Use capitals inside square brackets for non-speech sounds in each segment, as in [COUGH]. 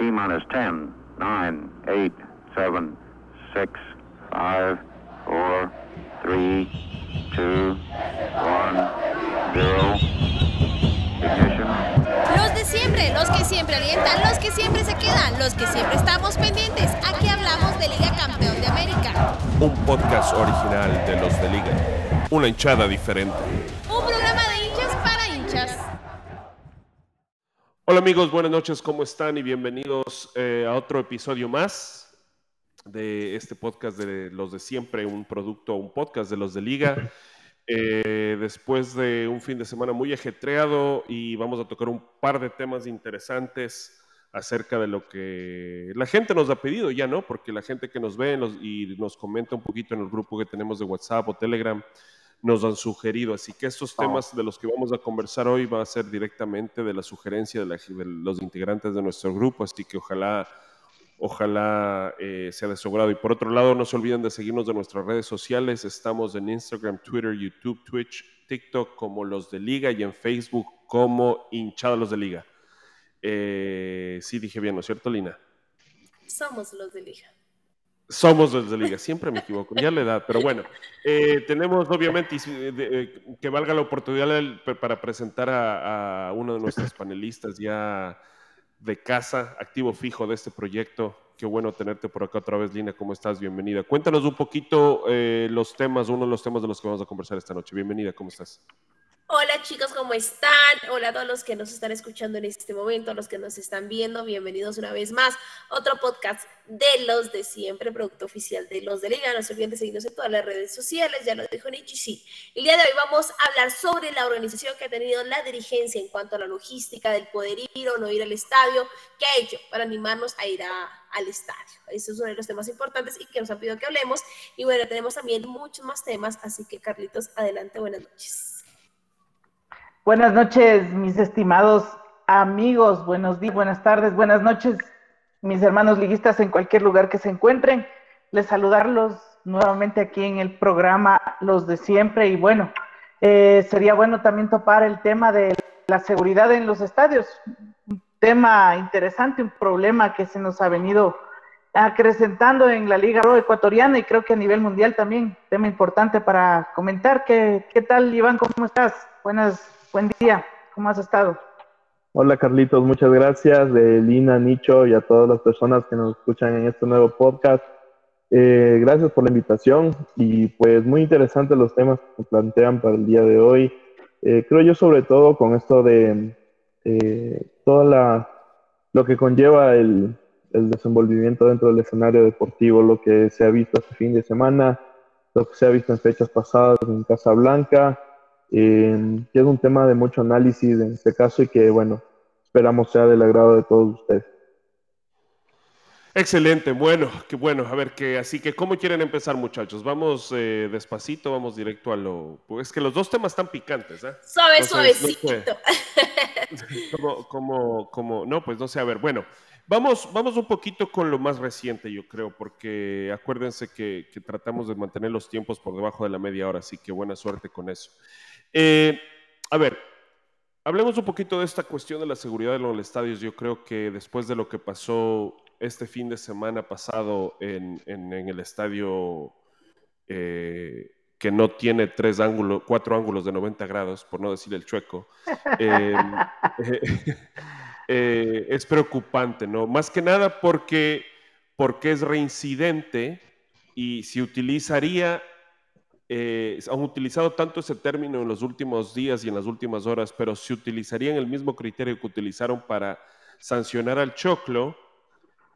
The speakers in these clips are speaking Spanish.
T minus 10, 9, 8, 7, 6, 5, 4, 3, 2, 1, 0. Ignition. Los de siempre, los que siempre alientan, los que siempre se quedan, los que siempre estamos pendientes. Aquí hablamos de Liga Campeón de América. Un podcast original de los de Liga. Una hinchada diferente. Un programa de hinchas para hinchas. Hola amigos, buenas noches, ¿cómo están? Y bienvenidos eh, a otro episodio más de este podcast de los de siempre, un producto, un podcast de los de Liga. [LAUGHS] Eh, después de un fin de semana muy ajetreado y vamos a tocar un par de temas interesantes acerca de lo que la gente nos ha pedido ya, ¿no? Porque la gente que nos ve nos- y nos comenta un poquito en el grupo que tenemos de WhatsApp o Telegram nos han sugerido. Así que estos temas de los que vamos a conversar hoy va a ser directamente de la sugerencia de, la- de los integrantes de nuestro grupo, así que ojalá, ojalá eh, sea de su agrado. Y por otro lado, no se olviden de seguirnos de nuestras redes sociales. Estamos en Instagram, Twitter, YouTube, Twitch, TikTok como los de Liga y en Facebook como hinchados los de Liga. Eh, sí, dije bien, ¿no es cierto, Lina? Somos los de Liga. Somos los de Liga, siempre me equivoco, ya la edad, pero bueno, eh, tenemos obviamente si- de- eh, que valga la oportunidad para presentar a, a uno de nuestros panelistas ya de casa, activo fijo de este proyecto. Qué bueno tenerte por acá otra vez, Lina, ¿cómo estás? Bienvenida. Cuéntanos un poquito eh, los temas, uno de los temas de los que vamos a conversar esta noche. Bienvenida, ¿cómo estás? Hola chicos, ¿cómo están? Hola a todos los que nos están escuchando en este momento, a los que nos están viendo, bienvenidos una vez más a otro podcast de los de siempre, producto oficial de los de Liga. No se olviden de seguirnos en todas las redes sociales, ya lo dijo Nichi. El día de hoy vamos a hablar sobre la organización que ha tenido la dirigencia en cuanto a la logística del poder ir o no ir al estadio, qué ha hecho para animarnos a ir a- al estadio. Ese es uno de los temas importantes y que nos han pedido que hablemos. Y bueno, tenemos también muchos más temas, así que Carlitos, adelante, buenas noches. Buenas noches, mis estimados amigos. Buenos días, buenas tardes, buenas noches, mis hermanos liguistas en cualquier lugar que se encuentren. Les saludarlos nuevamente aquí en el programa Los de Siempre. Y bueno, eh, sería bueno también topar el tema de la seguridad en los estadios. Un tema interesante, un problema que se nos ha venido acrecentando en la Liga Pro ecuatoriana y creo que a nivel mundial también, tema importante para comentar. ¿Qué, qué tal, Iván? ¿Cómo estás? Buenas, buen día. ¿Cómo has estado? Hola Carlitos, muchas gracias de Lina, Nicho y a todas las personas que nos escuchan en este nuevo podcast. Eh, gracias por la invitación y pues muy interesantes los temas que se plantean para el día de hoy. Eh, creo yo sobre todo con esto de eh, toda lo que conlleva el, el desenvolvimiento dentro del escenario deportivo, lo que se ha visto este fin de semana, lo que se ha visto en fechas pasadas en Casablanca, eh, que es un tema de mucho análisis en este caso y que, bueno, esperamos sea del agrado de todos ustedes. Excelente, bueno, qué bueno. A ver, que así que, ¿cómo quieren empezar, muchachos? Vamos eh, despacito, vamos directo a lo. Pues es que los dos temas están picantes, ¿eh? Suave, Entonces, no sé. [LAUGHS] suavecito. como, como, como, no, pues no sé, a ver, bueno, vamos, vamos un poquito con lo más reciente, yo creo, porque acuérdense que, que tratamos de mantener los tiempos por debajo de la media hora, así que buena suerte con eso. Eh, a ver, hablemos un poquito de esta cuestión de la seguridad en los estadios. Yo creo que después de lo que pasó este fin de semana pasado en, en- en el estadio eh, que no tiene tres ángulos, cuatro ángulos de 90 grados, por no decir el chueco, [LAUGHS] eh, eh, es preocupante, ¿no? Más que nada porque, porque es reincidente y si utilizaría, eh, han utilizado tanto ese término en los últimos días y en las últimas horas, pero si utilizarían el mismo criterio que utilizaron para sancionar al Choclo,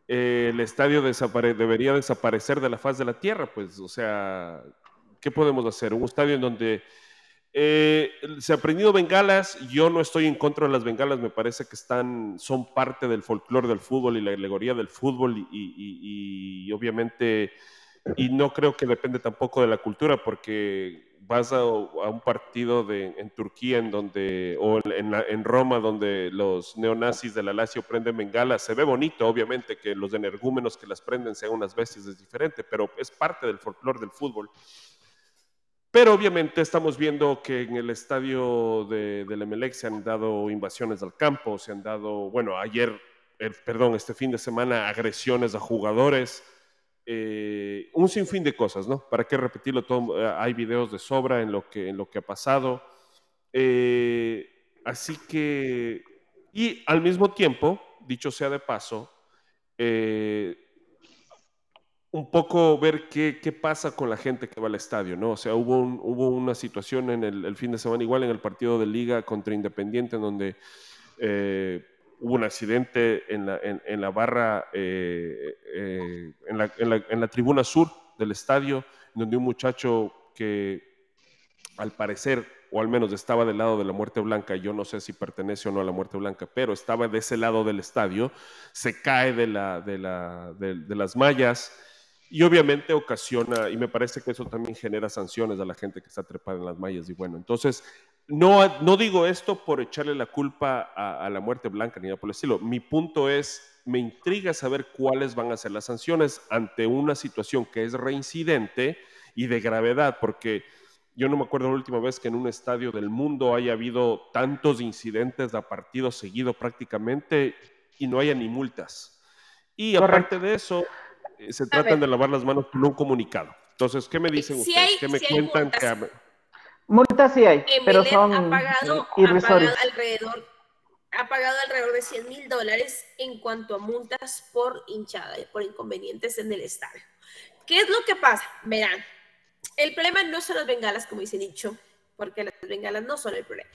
eh, el estadio desapare- debería desaparecer de la faz de la tierra, pues, o sea, ¿qué podemos hacer? Un estadio en donde eh, se ha prendido bengalas, yo no estoy en contra de las bengalas, me parece que están, son parte del folclore del fútbol y la alegoría del fútbol y, y- y- y obviamente, y no creo que depende tampoco de la cultura, porque vas a, un partido en Turquía en donde, o en Roma donde los neonazis de la Lazio prenden bengalas, se ve bonito, obviamente, que los energúmenos que las prenden sean unas bestias, es diferente, pero es parte del folclore del fútbol. Pero obviamente estamos viendo que en el estadio de, del Emelec se han dado invasiones al campo, se han dado, bueno, ayer perdón, este fin de semana agresiones a jugadores, eh, un sinfín de cosas, ¿no? ¿Para qué repetirlo todo? Eh, hay videos de sobra en lo que, en lo que ha pasado. así que, y al mismo tiempo, dicho sea de paso, un poco ver qué, qué, pasa con la gente que va al estadio, ¿no? O sea, hubo, hubo una situación en el, fin de semana, igual en el partido de Liga contra Independiente, en donde eh, hubo un accidente en la, barra, eh, eh, en, la, tribuna sur del estadio, donde un muchacho que al parecer, o al menos estaba del lado de la muerte blanca, yo no sé si pertenece o no a la muerte blanca, pero estaba de ese lado del estadio, se cae de, de las mallas y obviamente ocasiona, y me parece que eso también genera sanciones a la gente que está trepada en las mallas. Y bueno, entonces, no, no digo esto por echarle la culpa a, la muerte blanca ni nada por el estilo. Mi punto es, me intriga saber cuáles van a ser las sanciones ante una situación que es reincidente y de gravedad, porque yo no me acuerdo la última vez que en un estadio del mundo haya habido tantos incidentes a partido seguido prácticamente y no haya ni multas. Y aparte de eso, eh, se tratan de lavar las manos con un comunicado. Entonces, ¿qué me dicen ustedes? ¿Qué me cuentan? Multas. sí hay, pero son ha pagado, alrededor, ha pagado alrededor de 100 mil dólares en cuanto a multas por hinchada, por inconvenientes en el estadio. ¿Qué es lo que pasa? Verán, el problema no son las bengalas, como dice dicho, porque las bengalas no son el problema.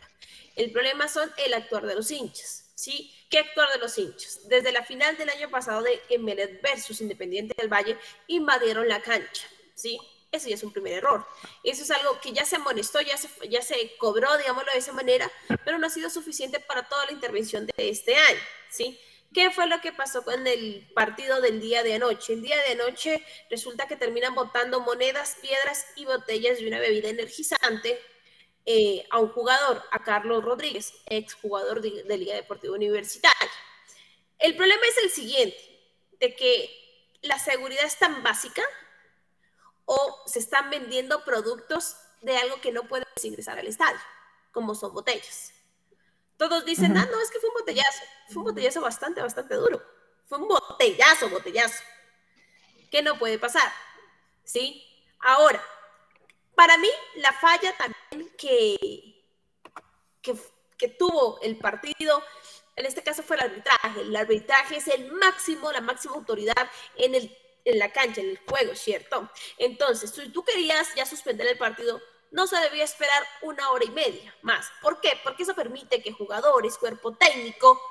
El problema son el actuar de los hinchas. ¿sí? ¿Qué actor de los hinchas? Desde la final del año pasado de Emelec versus Independiente del Valle, invadieron la cancha, ¿sí? Ese ya es un primer error. Eso es algo que ya se amonestó, ya se, ya se cobró, digámoslo de esa manera, pero no ha sido suficiente para toda la intervención de este año, ¿sí? ¿Qué fue lo que pasó con el partido del día de anoche? El día de anoche resulta que terminan botando monedas, piedras y botellas de una bebida energizante eh, a un jugador, a Carlos Rodríguez, ex jugador de, Liga Deportiva Universitaria. El problema es el siguiente, de que la seguridad es tan básica o se están vendiendo productos de algo que no puedes ingresar al estadio, como son botellas. Todos dicen, ah, no, es que fue un botellazo. Fue un botellazo bastante, bastante duro. Fue un botellazo, botellazo. ¿Qué no puede pasar? ¿Sí? Ahora, para mí, la falla también que, que, tuvo el partido, en este caso fue el arbitraje. El arbitraje es el máximo, la máxima autoridad en, el, en la cancha, en el juego, ¿cierto? Entonces, si tú querías ya suspender el partido, no se debía esperar una hora y media más. ¿Por qué? Porque eso permite que jugadores, cuerpo técnico,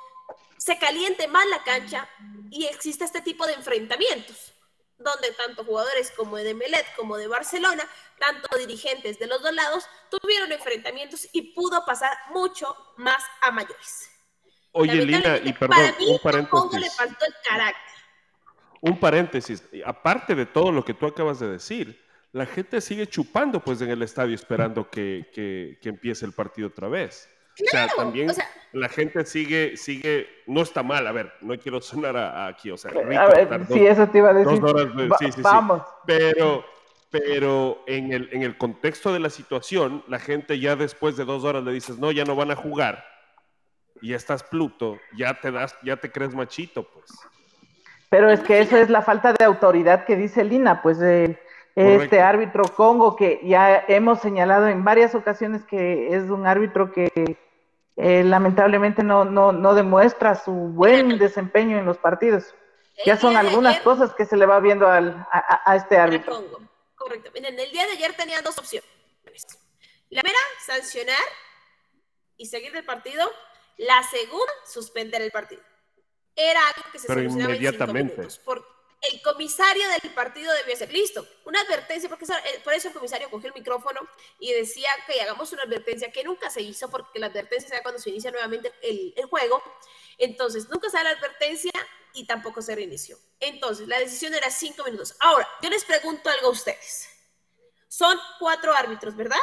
se caliente más la cancha y exista este tipo de enfrentamientos donde tanto jugadores como de Melet como de Barcelona, tanto dirigentes de los dos lados, tuvieron enfrentamientos y pudo pasar mucho más a mayores. Oye, Lina, y perdón, un paréntesis. le faltó el carácter. Un paréntesis, aparte de todo lo que tú acabas de decir, la gente sigue chupando pues en el estadio esperando que, que, que empiece el partido otra vez o sea, también la gente sigue, sigue, no está mal, a ver, no quiero sonar aquí, o sea, a ver, sí, eso te iba a decir. Dos horas, sí, sí, vamos. Pero, pero en el, en el contexto de la situación, la gente ya después de dos horas le dices, no, ya no van a jugar, y ya estás Pluto, ya te das, ya te crees machito, pues. Pero es que eso es la falta de autoridad que dice Lina, pues este árbitro Congo que ya hemos señalado en varias ocasiones que es un árbitro que eh, lamentablemente no, no, no, demuestra su buen desempeño en los partidos. ya son algunas cosas que se le va viendo al, a, este árbitro. Correcto. En el día de ayer tenía dos opciones. La primera, sancionar y seguir el partido. La segunda, suspender el partido. Era algo que se Pero inmediatamente el comisario del partido debió ser listo. Una advertencia, porque eh, por eso el comisario cogió el micrófono y decía que hagamos una advertencia que nunca se hizo, porque la advertencia se da cuando se inicia nuevamente el, el juego. Entonces, nunca se da la advertencia y tampoco se reinició. Entonces, la decisión era cinco minutos. Ahora, yo les pregunto algo a ustedes. Son cuatro árbitros, ¿verdad?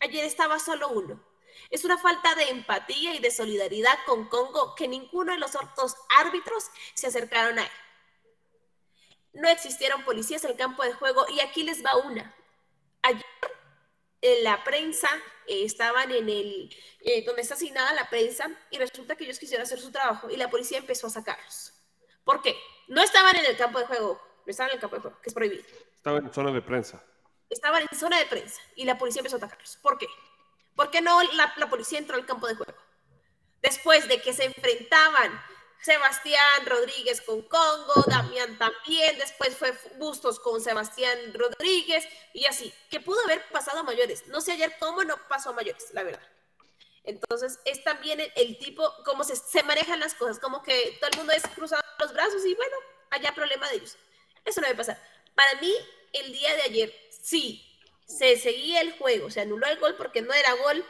Ayer estaba solo uno. Es una falta de empatía y de solidaridad con Congo que ninguno de los otros árbitros se acercaron a él no existieron policías en el campo de juego y aquí les va una. Ayer en la prensa, eh, estaban en el, eh, donde está asignada la prensa, y resulta que ellos quisieron hacer su trabajo y la policía empezó a sacarlos. ¿Por qué? No estaban en el campo de juego, no estaban en el campo de juego, que es prohibido. Estaban en zona de prensa. Estaban en zona de prensa y la policía empezó a atacarlos. ¿Por qué? ¿Por qué no la, policía entró al campo de juego? Después de que se enfrentaban Sebastián Rodríguez con Congo, Damián también, después fue Bustos con Sebastián Rodríguez y así, que pudo haber pasado a mayores. No sé ayer cómo no pasó a mayores, la verdad. Entonces es también el, tipo, cómo se, se, manejan las cosas, como que todo el mundo es cruzado los brazos y bueno, allá problema de ellos. Eso no debe pasar. Para mí, el día de ayer, sí, se seguía el juego, se anuló el gol porque no era gol,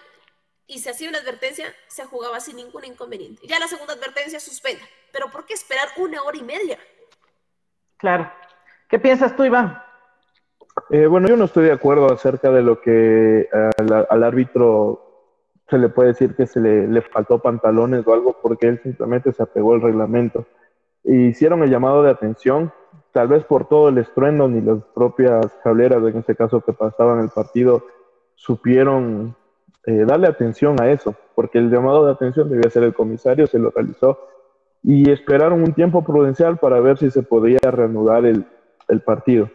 y se hacía una advertencia, se jugaba sin ningún inconveniente. Ya la segunda advertencia suspenda. Pero ¿por qué esperar una hora y media? Claro. ¿Qué piensas tú, Iván? Eh, bueno, yo no estoy de acuerdo acerca de lo que al, árbitro se le puede decir que se le, le, faltó pantalones o algo porque él simplemente se apegó al reglamento. Hicieron el llamado de atención, tal vez por todo el estruendo ni las propias cableras, en este caso que pasaban el partido, supieron eh, darle atención a eso, porque el llamado de atención debía ser el comisario, se lo realizó, y esperaron un tiempo prudencial para ver si se podía reanudar el, el partido.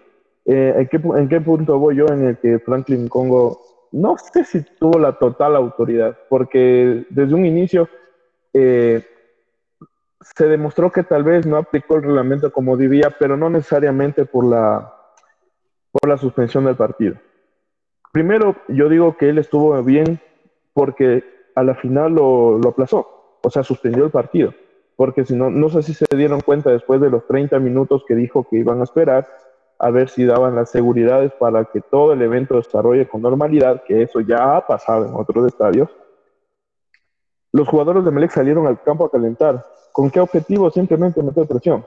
Eh, ¿en, qué, ¿en, qué, punto voy yo en el que Franklin Congo no sé si tuvo la total autoridad? Porque desde un inicio eh, se demostró que tal vez no aplicó el reglamento como debía, pero no necesariamente por la, por la suspensión del partido. Primero, yo digo que él estuvo bien porque a la final lo, aplazó, o sea, suspendió el partido. Porque si no, no sé si se dieron cuenta después de los 30 minutos que dijo que iban a esperar, a ver si daban las seguridades para que todo el evento desarrolle con normalidad, que eso ya ha pasado en otros estadios. Los jugadores de Melec salieron al campo a calentar. ¿Con qué objetivo? Simplemente meter presión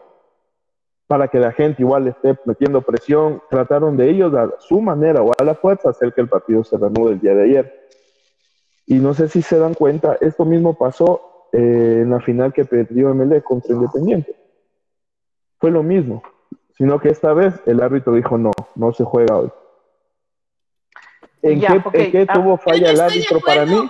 para que la gente igual esté metiendo presión, trataron de ellos a su manera o a la fuerza hacer que el partido se reanude el día de ayer. Y no sé si se dan cuenta, esto mismo pasó eh, en la final que perdió MLE contra Independiente. Fue lo mismo, sino que esta vez el árbitro dijo no, no se juega hoy. ¿En, qué, ah, tuvo falla el árbitro para mí?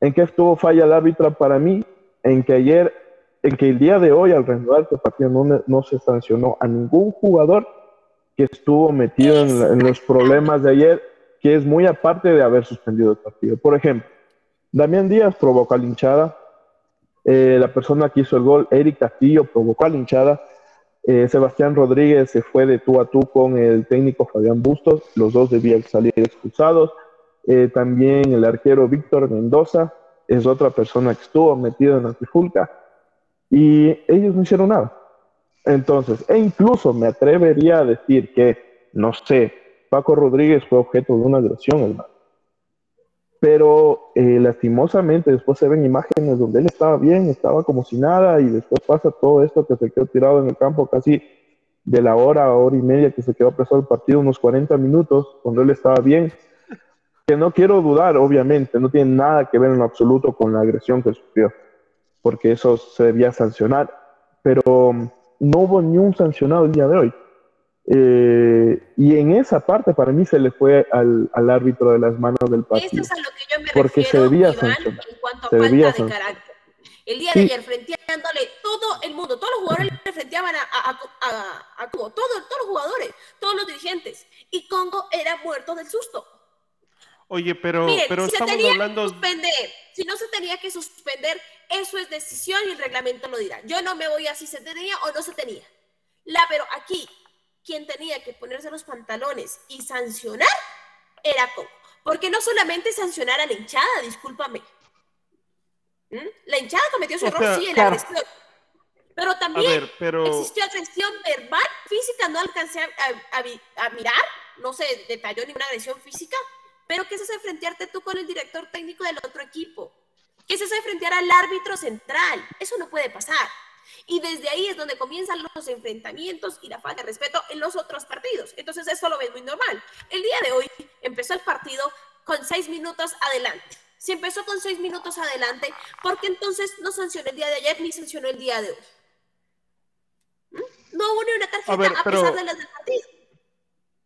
¿En qué estuvo falla el árbitro para mí? En que ayer en que el día de hoy, al reanudar este partido, no, se sancionó a ningún jugador que estuvo metido en, los problemas de ayer, que es muy aparte de haber suspendido el partido. Por ejemplo, Damián Díaz provocó a la hinchada, eh, la persona que hizo el gol, Eric Castillo, provocó a la hinchada, eh, Sebastián Rodríguez se fue de tú a tú con el técnico Fabián Bustos, los dos debían salir expulsados. Eh, también el arquero Víctor Mendoza es otra persona que estuvo metido en la trifulca y ellos no hicieron nada. Entonces, e incluso me atrevería a decir que, no sé, Paco Rodríguez fue objeto de una agresión, hermano. Pero eh, lastimosamente después se ven imágenes donde él estaba bien, estaba como si nada, y después pasa todo esto que se quedó tirado en el campo casi de la hora, hora y media que se quedó preso el partido, unos 40 minutos, cuando él estaba bien. Que no quiero dudar, obviamente, no tiene nada que ver en absoluto con la agresión que sufrió porque eso se debía sancionar, pero um, no hubo ni un sancionado el día de hoy. Eh, y en esa parte para mí se le fue al, al, árbitro de las manos del partido. Eso es a lo que yo me porque refiero, se debía Iván, sancionar. en cuanto a se falta debía de sancionar. carácter. El día de ayer, frenteándole todo el mundo, todos los jugadores le frenteaban a, a, a, a Cubo, todos, todos los jugadores, todos los dirigentes. Y Congo era muerto del susto. Oye, pero, Miren, pero si se estamos tenía hablando. que suspender, si no se tenía que suspender, eso es decisión y el reglamento lo dirá. Yo no me voy a si se tenía o no se tenía. La, pero aquí, quien tenía que ponerse los pantalones y sancionar era Congo. Porque no solamente sancionar a la hinchada, discúlpame. ¿Mm? La hinchada cometió su O error, sea, sí, en claro. la agresión. Pero también ver, pero. existió agresión verbal, física, no alcancé a, a- a vi- a mirar, no se detalló ninguna agresión física, pero ¿qué es eso de frentearte tú con el director técnico del otro equipo? ¿Qué es eso de frentear al árbitro central? Eso no puede pasar. Y desde ahí es donde comienzan los enfrentamientos y la falta de respeto en los otros partidos. Entonces eso lo ves muy normal. El día de hoy empezó el partido con seis minutos adelante. Si empezó con seis minutos adelante, ¿por qué entonces no sancionó el día de ayer ni sancionó el día de hoy? ¿Mm? No hubo ni una tarjeta A ver, a pesar de las del partido.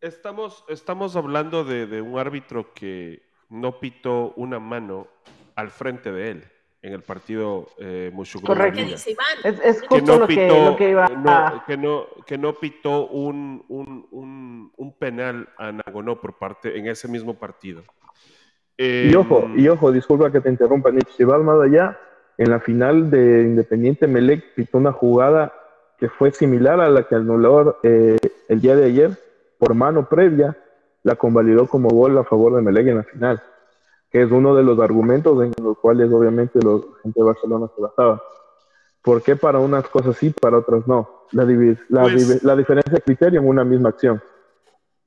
Estamos, estamos hablando de, de un árbitro que no pitó una mano al frente de él en el partido eh, Correcto. ¿Qué Liga. dice Iván? Es, es que no lo, que, pitó, lo que iba no- a... que no, que no pitó un, un, un, un penal a Nagonó por parte en ese mismo partido. Y ojo, Em, y ojo, disculpa que te interrumpa, Nick. Si vas más allá, en la final de Independiente Melec pitó una jugada que fue similar a la que anuló eh, el día de ayer por mano previa, la convalidó como gol a favor de Melec en la final, que es uno de los argumentos en los cuales obviamente los la gente de Barcelona se basaba. ¿Por qué para unas cosas sí, para otras no? La, la, Pues- la diferencia de criterio en una misma acción.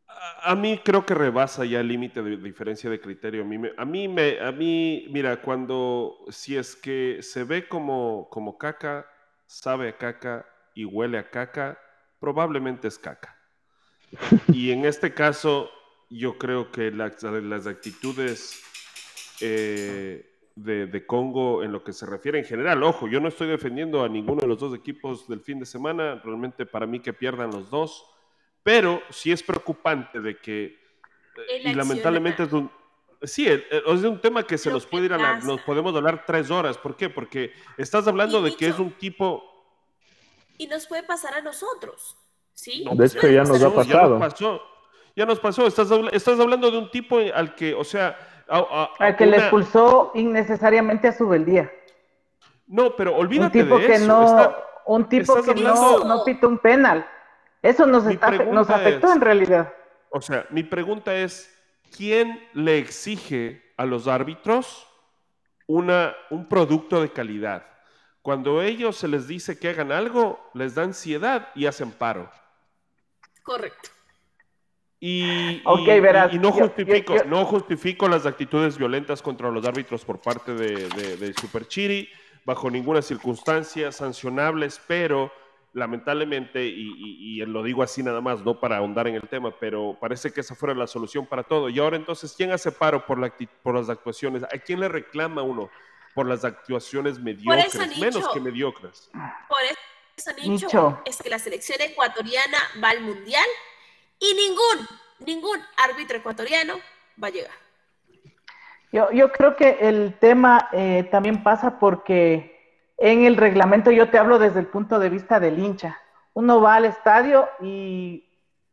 A, a mí creo que rebasa ya el límite de diferencia de criterio. A mí, me, a, mí me, a mí, mira, cuando, si es que se ve como, como caca, sabe a caca y huele a caca, probablemente es caca. Y en este caso, yo creo que las, las actitudes eh, de, de Congo en lo que se refiere en general, ojo, yo no estoy defendiendo a ninguno de los dos equipos del fin de semana, realmente para mí que pierdan los dos, pero sí es preocupante de que, eh, El y lamentablemente es un, sí, es un tema que se Lo nos puede ir a la- nos podemos hablar tres horas, ¿por qué? Porque estás hablando Y de que es dicho- un tipo... Y nos puede pasar a nosotros, ¿sí? No, De pues hecho, ya nos ha pasó, Ya pasado. nos pasó, ya nos pasó, estás, estás hablando de un tipo al que, o sea... a- a- al que le expulsó innecesariamente a su beldía. No, pero Un olvídate tipo de que eso. no, está- un tipo que no, hablando- no pitó un penal. Eso nos, está- nos afectó es- en realidad. O sea, mi pregunta es, ¿quién le exige a los árbitros una, un producto de calidad? Cuando ellos se les dice que hagan algo, les da ansiedad y hacen paro. Correcto. Y, Ok, y- verás, y no yo- justifico, yo- yo- no justifico las actitudes violentas contra los árbitros por parte de, de, de Super Chiri, bajo ninguna circunstancia, sancionables, pero lamentablemente, y, y- y lo digo así nada más, no para ahondar en el tema, pero parece que esa fuera la solución para todo. Y ahora entonces, ¿quién hace paro por, la, por las actuaciones? ¿A quién le reclama uno por las actuaciones mediocres, menos que mediocres? Por eso, Nicho, Nicho. es que la selección ecuatoriana va al mundial y ningún, ningún árbitro ecuatoriano va a llegar. Yo, yo creo que el tema eh, también pasa porque en el reglamento, yo te hablo desde el punto de vista del hincha. Uno va al estadio y,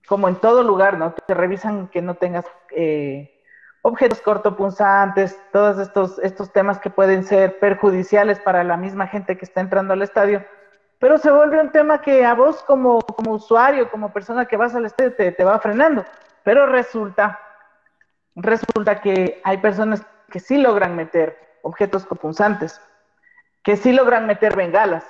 como en todo lugar, ¿no? Te revisan que no tengas eh, objetos cortopunzantes, todos estos, estos temas que pueden ser perjudiciales para la misma gente que está entrando al estadio. Pero se vuelve un tema que a vos como, como usuario, como persona que vas al estadio, te, te va frenando. Pero resulta resulta que hay personas que sí logran meter objetos copunzantes, que sí logran meter bengalas,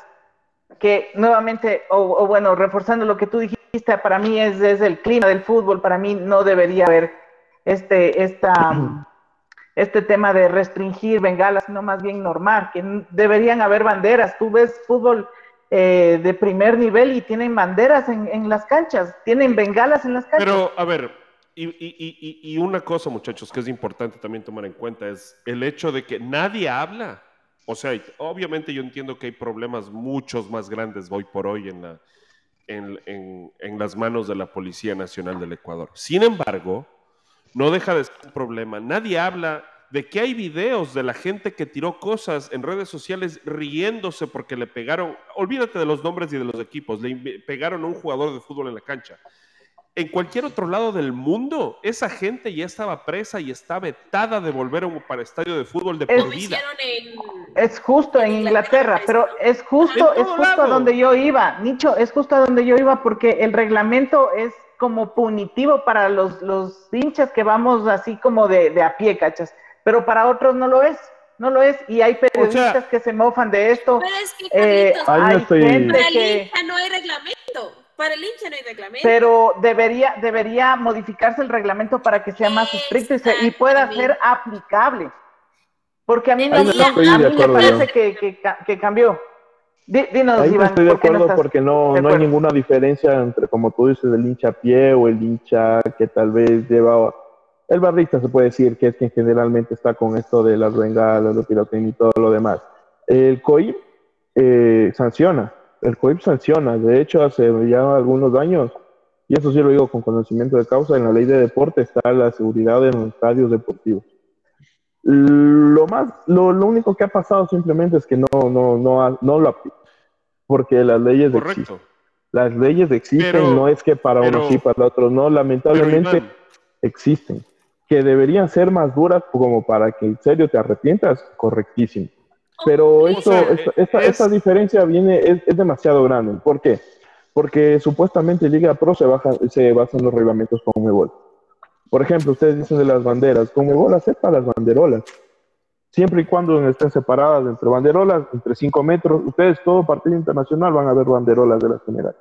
que nuevamente, o, o bueno, reforzando lo que tú dijiste, para mí es, es el clima del fútbol, para mí no debería haber este, esta, este tema de restringir bengalas, sino más bien normal, que deberían haber banderas. Tú ves fútbol eh, de primer nivel y tienen banderas en, las canchas, tienen bengalas en las canchas. Pero, a ver, y, una cosa, muchachos, que es importante también tomar en cuenta es el hecho de que nadie habla. O sea, obviamente yo entiendo que hay problemas muchos más grandes hoy por hoy en las manos de la Policía Nacional del Ecuador. Sin embargo, no deja de ser un problema. Nadie habla de que hay videos de la gente que tiró cosas en redes sociales riéndose porque le pegaron, olvídate de los nombres y de los equipos, le pegaron a un jugador de fútbol en la cancha. En cualquier otro lado del mundo, esa gente ya estaba presa y está vetada de volver a un para estadio de fútbol de Es- por vida. en... Es justo en Inglaterra, Inglaterra, pero es justo, es justo a donde yo iba, Nicho, es justo a donde yo iba porque el reglamento es como punitivo para los, los hinchas que vamos así como de, de a pie, cachas, pero para otros no lo es, no lo es, y hay periodistas que se mofan de esto, Pero es que, eh, no hay estoy- gente para el que... hincha no hay reglamento. Para el hincha no hay reglamento. Pero debería, debería modificarse el reglamento para que sea más estricto y, se- y pueda ser aplicable. Porque a mí, no, no no- a mí me parece que, que que cambió. Di- dinos, Ahí no Iván, estoy de ¿por qué no acuerdo estás porque no, no hay ninguna diferencia entre, como tú dices, el hincha a pie o el hincha que tal vez lleva. El barrista se puede decir que es quien generalmente está con esto de las bengalas, los pirotecnia y todo lo demás. El COIP eh, sanciona, el COIP sanciona. De hecho, hace ya algunos años y eso sí lo digo con conocimiento de causa, en la ley de deporte está la seguridad en los estadios deportivos. Lo más, lo, único que ha pasado simplemente es que no, no, no, no lo aplica, porque las leyes existen. Las leyes existen, no es que para unos sí, para otros no, lamentablemente existen. Que deberían ser más duras como para que en serio te arrepientas, correctísimo. Pero esto, esta, diferencia viene, es, es, demasiado grande. ¿Por qué? Porque supuestamente Liga Pro se, baja, se basa en los reglamentos con Conmebol. Por ejemplo, ustedes dicen de las banderas. Conmebol acepta las banderolas. Siempre y cuando estén separadas entre banderolas, entre 5 metros. Ustedes, todo partido internacional, van a ver banderolas de la general.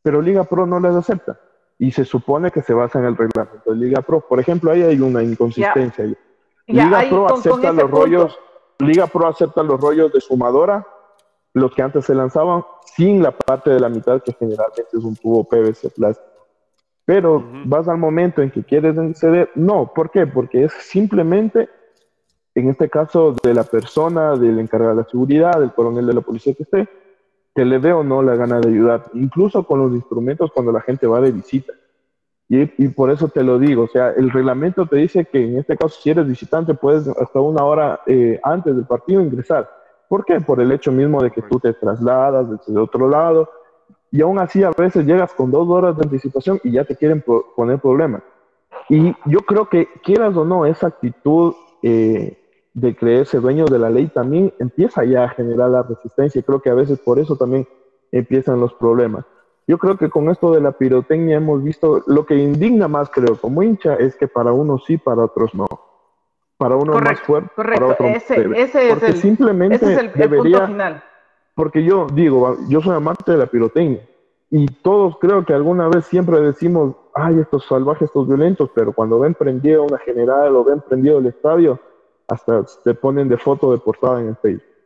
Pero Liga Pro no las acepta. Y se supone que se basa en el reglamento de Liga Pro. Por ejemplo, ahí hay una inconsistencia. Liga Pro acepta los rollos. Liga Pro acepta los rollos de sumadora los que antes se lanzaban sin la parte de la mitad que generalmente es un tubo PVC plástico. Pero vas al momento en que quieres ceder, no, ¿por qué? Porque es simplemente, en este caso, de la persona, del encargado de la seguridad, del coronel de la policía que esté, que le dé o no la gana de ayudar, incluso con los instrumentos cuando la gente va de visita. Y, y, por eso te lo digo, o sea, el reglamento te dice que en este caso, si eres visitante, puedes hasta una hora eh, antes del partido ingresar ¿Por qué? Por el hecho mismo de que tú te trasladas desde otro lado y aún así a veces llegas con dos horas de anticipación y ya te quieren poner problemas. Y yo creo que, quieras o no, esa actitud eh, de creerse dueño de la ley también empieza ya a generar la resistencia. Y creo que a veces por eso también empiezan los problemas. Yo creo que con esto de la pirotecnia hemos visto, lo que indigna más creo como hincha es que para unos sí, para otros no. Para uno más fuerte, para otro ese, ese es el, simplemente ese es el, debería, punto final. Porque yo digo, yo soy amante de la pirotecnia. Y todos creo que alguna vez siempre decimos, ay, estos salvajes, estos violentos, pero cuando ven prendido una general o ven prendido el estadio, hasta te ponen de foto de portada en el Facebook.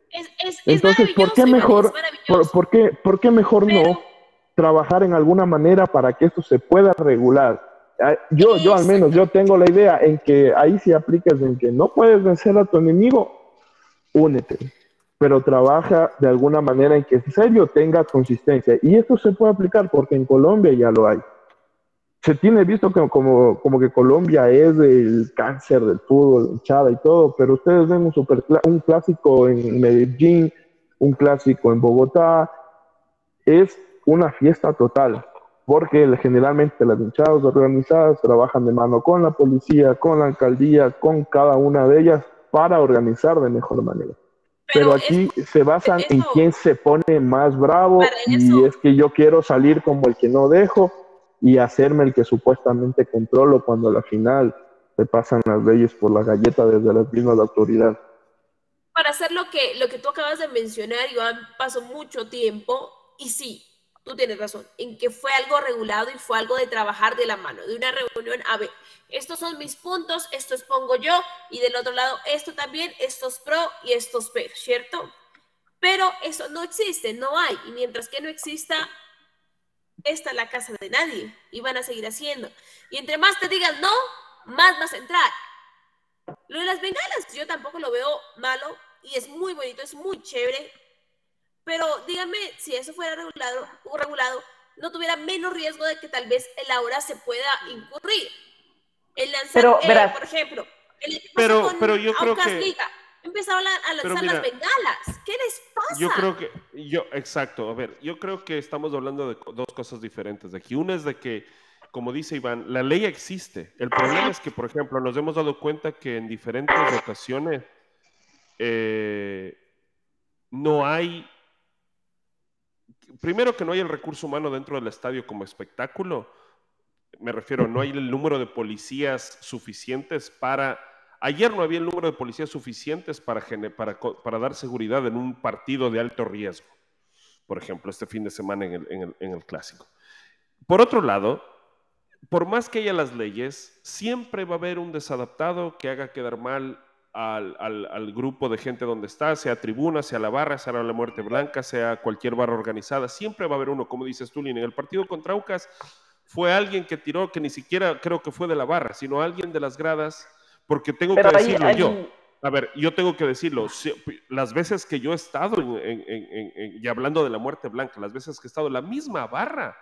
Entonces, ¿por qué mejor, por, qué, por qué mejor no trabajar en alguna manera para que esto se pueda regular? Ah, yo, yo al menos, yo tengo la idea en que ahí si aplicas en que no puedes vencer a tu enemigo, únete, pero trabaja de alguna manera en que en serio tenga consistencia. Y esto se puede aplicar porque en Colombia ya lo hay. Se tiene visto como, como, como que Colombia es el cáncer del fútbol, hinchada y todo, pero ustedes ven un, super, un clásico en Medellín, un clásico en Bogotá, es una fiesta total porque generalmente las hinchadas organizadas trabajan de mano con la policía, con la alcaldía, con cada una de ellas para organizar de mejor manera. Pero, aquí se basan en quién se pone más bravo y es que yo quiero salir como el que no dejo y hacerme el que supuestamente controlo cuando a la final se pasan las leyes por la galleta desde las mismas autoridades. Para hacer lo que, lo que tú acabas de mencionar, Iván, pasó mucho tiempo y sí, tú tienes razón, en que fue algo regulado y fue algo de trabajar de la mano, de una reunión, a ver, estos son mis puntos, esto pongo yo, y del otro lado, esto también, estos pro y estos per, ¿cierto? Pero eso no existe, no hay, y mientras que no exista, esta es la casa de nadie, y van a seguir haciendo. Y entre más te digan no, más vas a entrar. Lo de las bengalas, yo tampoco lo veo malo, y es muy bonito, es muy chévere, pero díganme, si eso fuera regulado, regulado, no tuviera menos riesgo de que tal vez el ahora se pueda incurrir. El lanzar, eh, por ejemplo, el pero, pero yo creo que Liga, empezaba a, lanzar las bengalas. ¿Qué les pasa? Yo creo que, yo, exacto, a ver, yo creo que estamos hablando de dos cosas diferentes de aquí. Una es de que, como dice Iván, la ley existe. El problema es que, por ejemplo, nos hemos dado cuenta que en diferentes ocasiones eh, no hay primero que no hay el recurso humano dentro del estadio como espectáculo. Me refiero, no hay el número de policías suficientes para... Ayer no había el número de policías suficientes para, dar seguridad en un partido de alto riesgo, por ejemplo, este fin de semana en el clásico. Por otro lado, por más que haya las leyes, siempre va a haber un desadaptado que haga quedar mal al, al, grupo de gente donde está, sea tribuna, sea la barra, sea la muerte blanca, sea cualquier barra organizada, siempre va a haber uno, como dices tú, Lina. En el partido contra Aucas fue alguien que tiró, que ni siquiera creo que fue de la barra, sino alguien de las gradas, porque tengo que decirlo yo. A ver, yo tengo que decirlo, las veces que yo he estado, y hablando de la muerte blanca, las veces que he estado en la misma barra,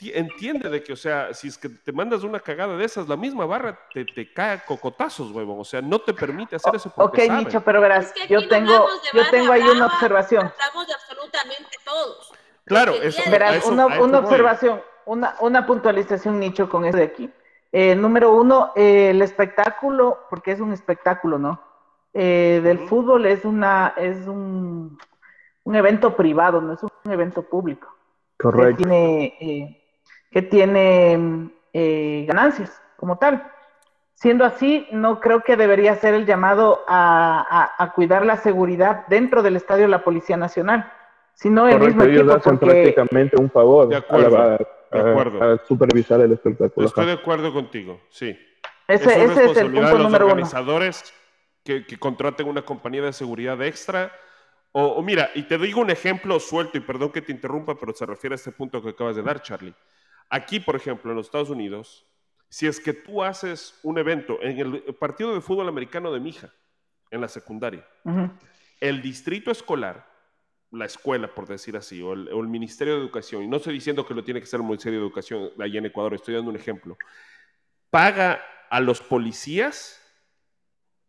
entiende de que, o sea, si es que te mandas una cagada de esas, la misma barra te, te cae a cocotazos, huevón. O sea, no te permite hacer eso porque Ok, sabe. Nicho, pero verás, Es que yo no tengo, yo tengo ahí una observación. Hablamos de absolutamente todos. Claro, eso- Verás, a eso- una, una observación, una, una puntualización, Nicho, con eso de aquí. Eh, número uno, eh, el espectáculo, porque es un espectáculo, ¿no? Eh, del fútbol es una, es un, un evento privado, no es un evento público. que Correcto. tiene, eh, que tiene eh, ganancias como tal. Siendo así, no creo que debería ser el llamado a, a- a cuidar la seguridad dentro del estadio de la Policía Nacional, sino el Correcto, mismo ellos equipo, hacen porque prácticamente un favor De a, acuerdo, la- de a- acuerdo. a supervisar el espectáculo. Estoy de acuerdo contigo, sí. ese, es ese es el responsabilidad punto de los número uno. organizadores que, que contraten una compañía de seguridad extra. O, o mira, y te digo un ejemplo suelto, y perdón que te interrumpa, pero se refiere a este punto que acabas de dar, Charlie. Aquí, por ejemplo, en los Estados Unidos, si es que tú haces un evento en el partido de fútbol americano de Mija, en la secundaria, el distrito escolar, la escuela, por decir así, o el, o el Ministerio de Educación, y no estoy diciendo que lo tiene que ser el Ministerio de Educación allá en Ecuador, estoy dando un ejemplo, paga a los policías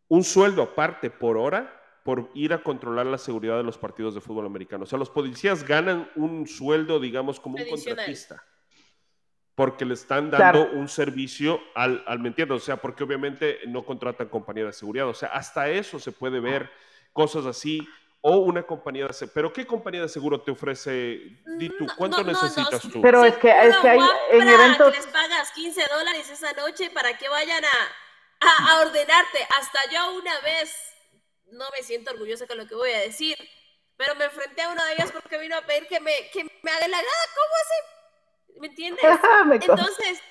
un sueldo aparte por hora por ir a controlar la seguridad de los partidos de fútbol americano. O sea, los policías ganan un sueldo, digamos, como un contratista. Porque le están dando Claro. un servicio al, al, ¿me entiendes? O sea, porque obviamente no contratan compañía de seguridad. O sea, hasta eso se puede ver, cosas así, o una compañía de seguro. ¿Pero qué compañía de seguro te ofrece? Di tú, No, ¿cuánto no, no, necesitas no, tú? Pero Sí, es que, es que hay en eventos... que les pagas 15 dólares esa noche para que vayan a, a, a ordenarte. Hasta yo una vez, no me siento orgullosa con lo que voy a decir, pero me enfrenté a una de ellas porque vino a pedir que me, que me haga la gana. ¿Cómo así? ¿Me entiendes? [LAUGHS] Entonces,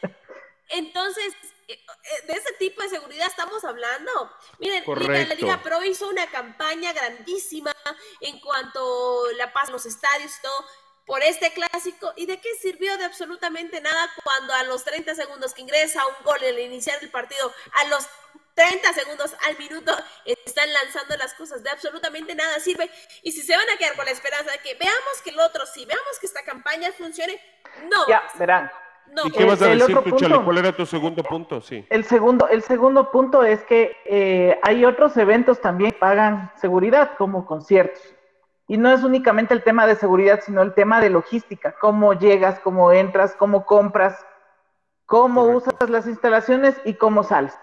entonces, eh, eh, de ese tipo de seguridad estamos hablando. Miren, Liga- la. Liga Pro hizo una campaña grandísima en cuanto a la paz en los estadios y todo por este clásico. ¿Y de qué sirvió de absolutamente nada cuando a los 30 segundos que ingresa un gol al iniciar el partido, a los 30 segundos al minuto están lanzando las cosas? De absolutamente nada sirve. Y si se van a quedar con la esperanza de que veamos que el otro sí, veamos que esta campaña funcione, no. Ya, verán. No, ¿Y qué vas a decir punto. ¿Cuál era tu segundo punto? Sí. El segundo, el segundo punto es que eh, hay otros eventos también que pagan seguridad, como conciertos. Y no es únicamente el tema de seguridad, sino el tema de logística, cómo llegas, cómo entras, cómo compras, cómo Correcto. usas las instalaciones y cómo sales.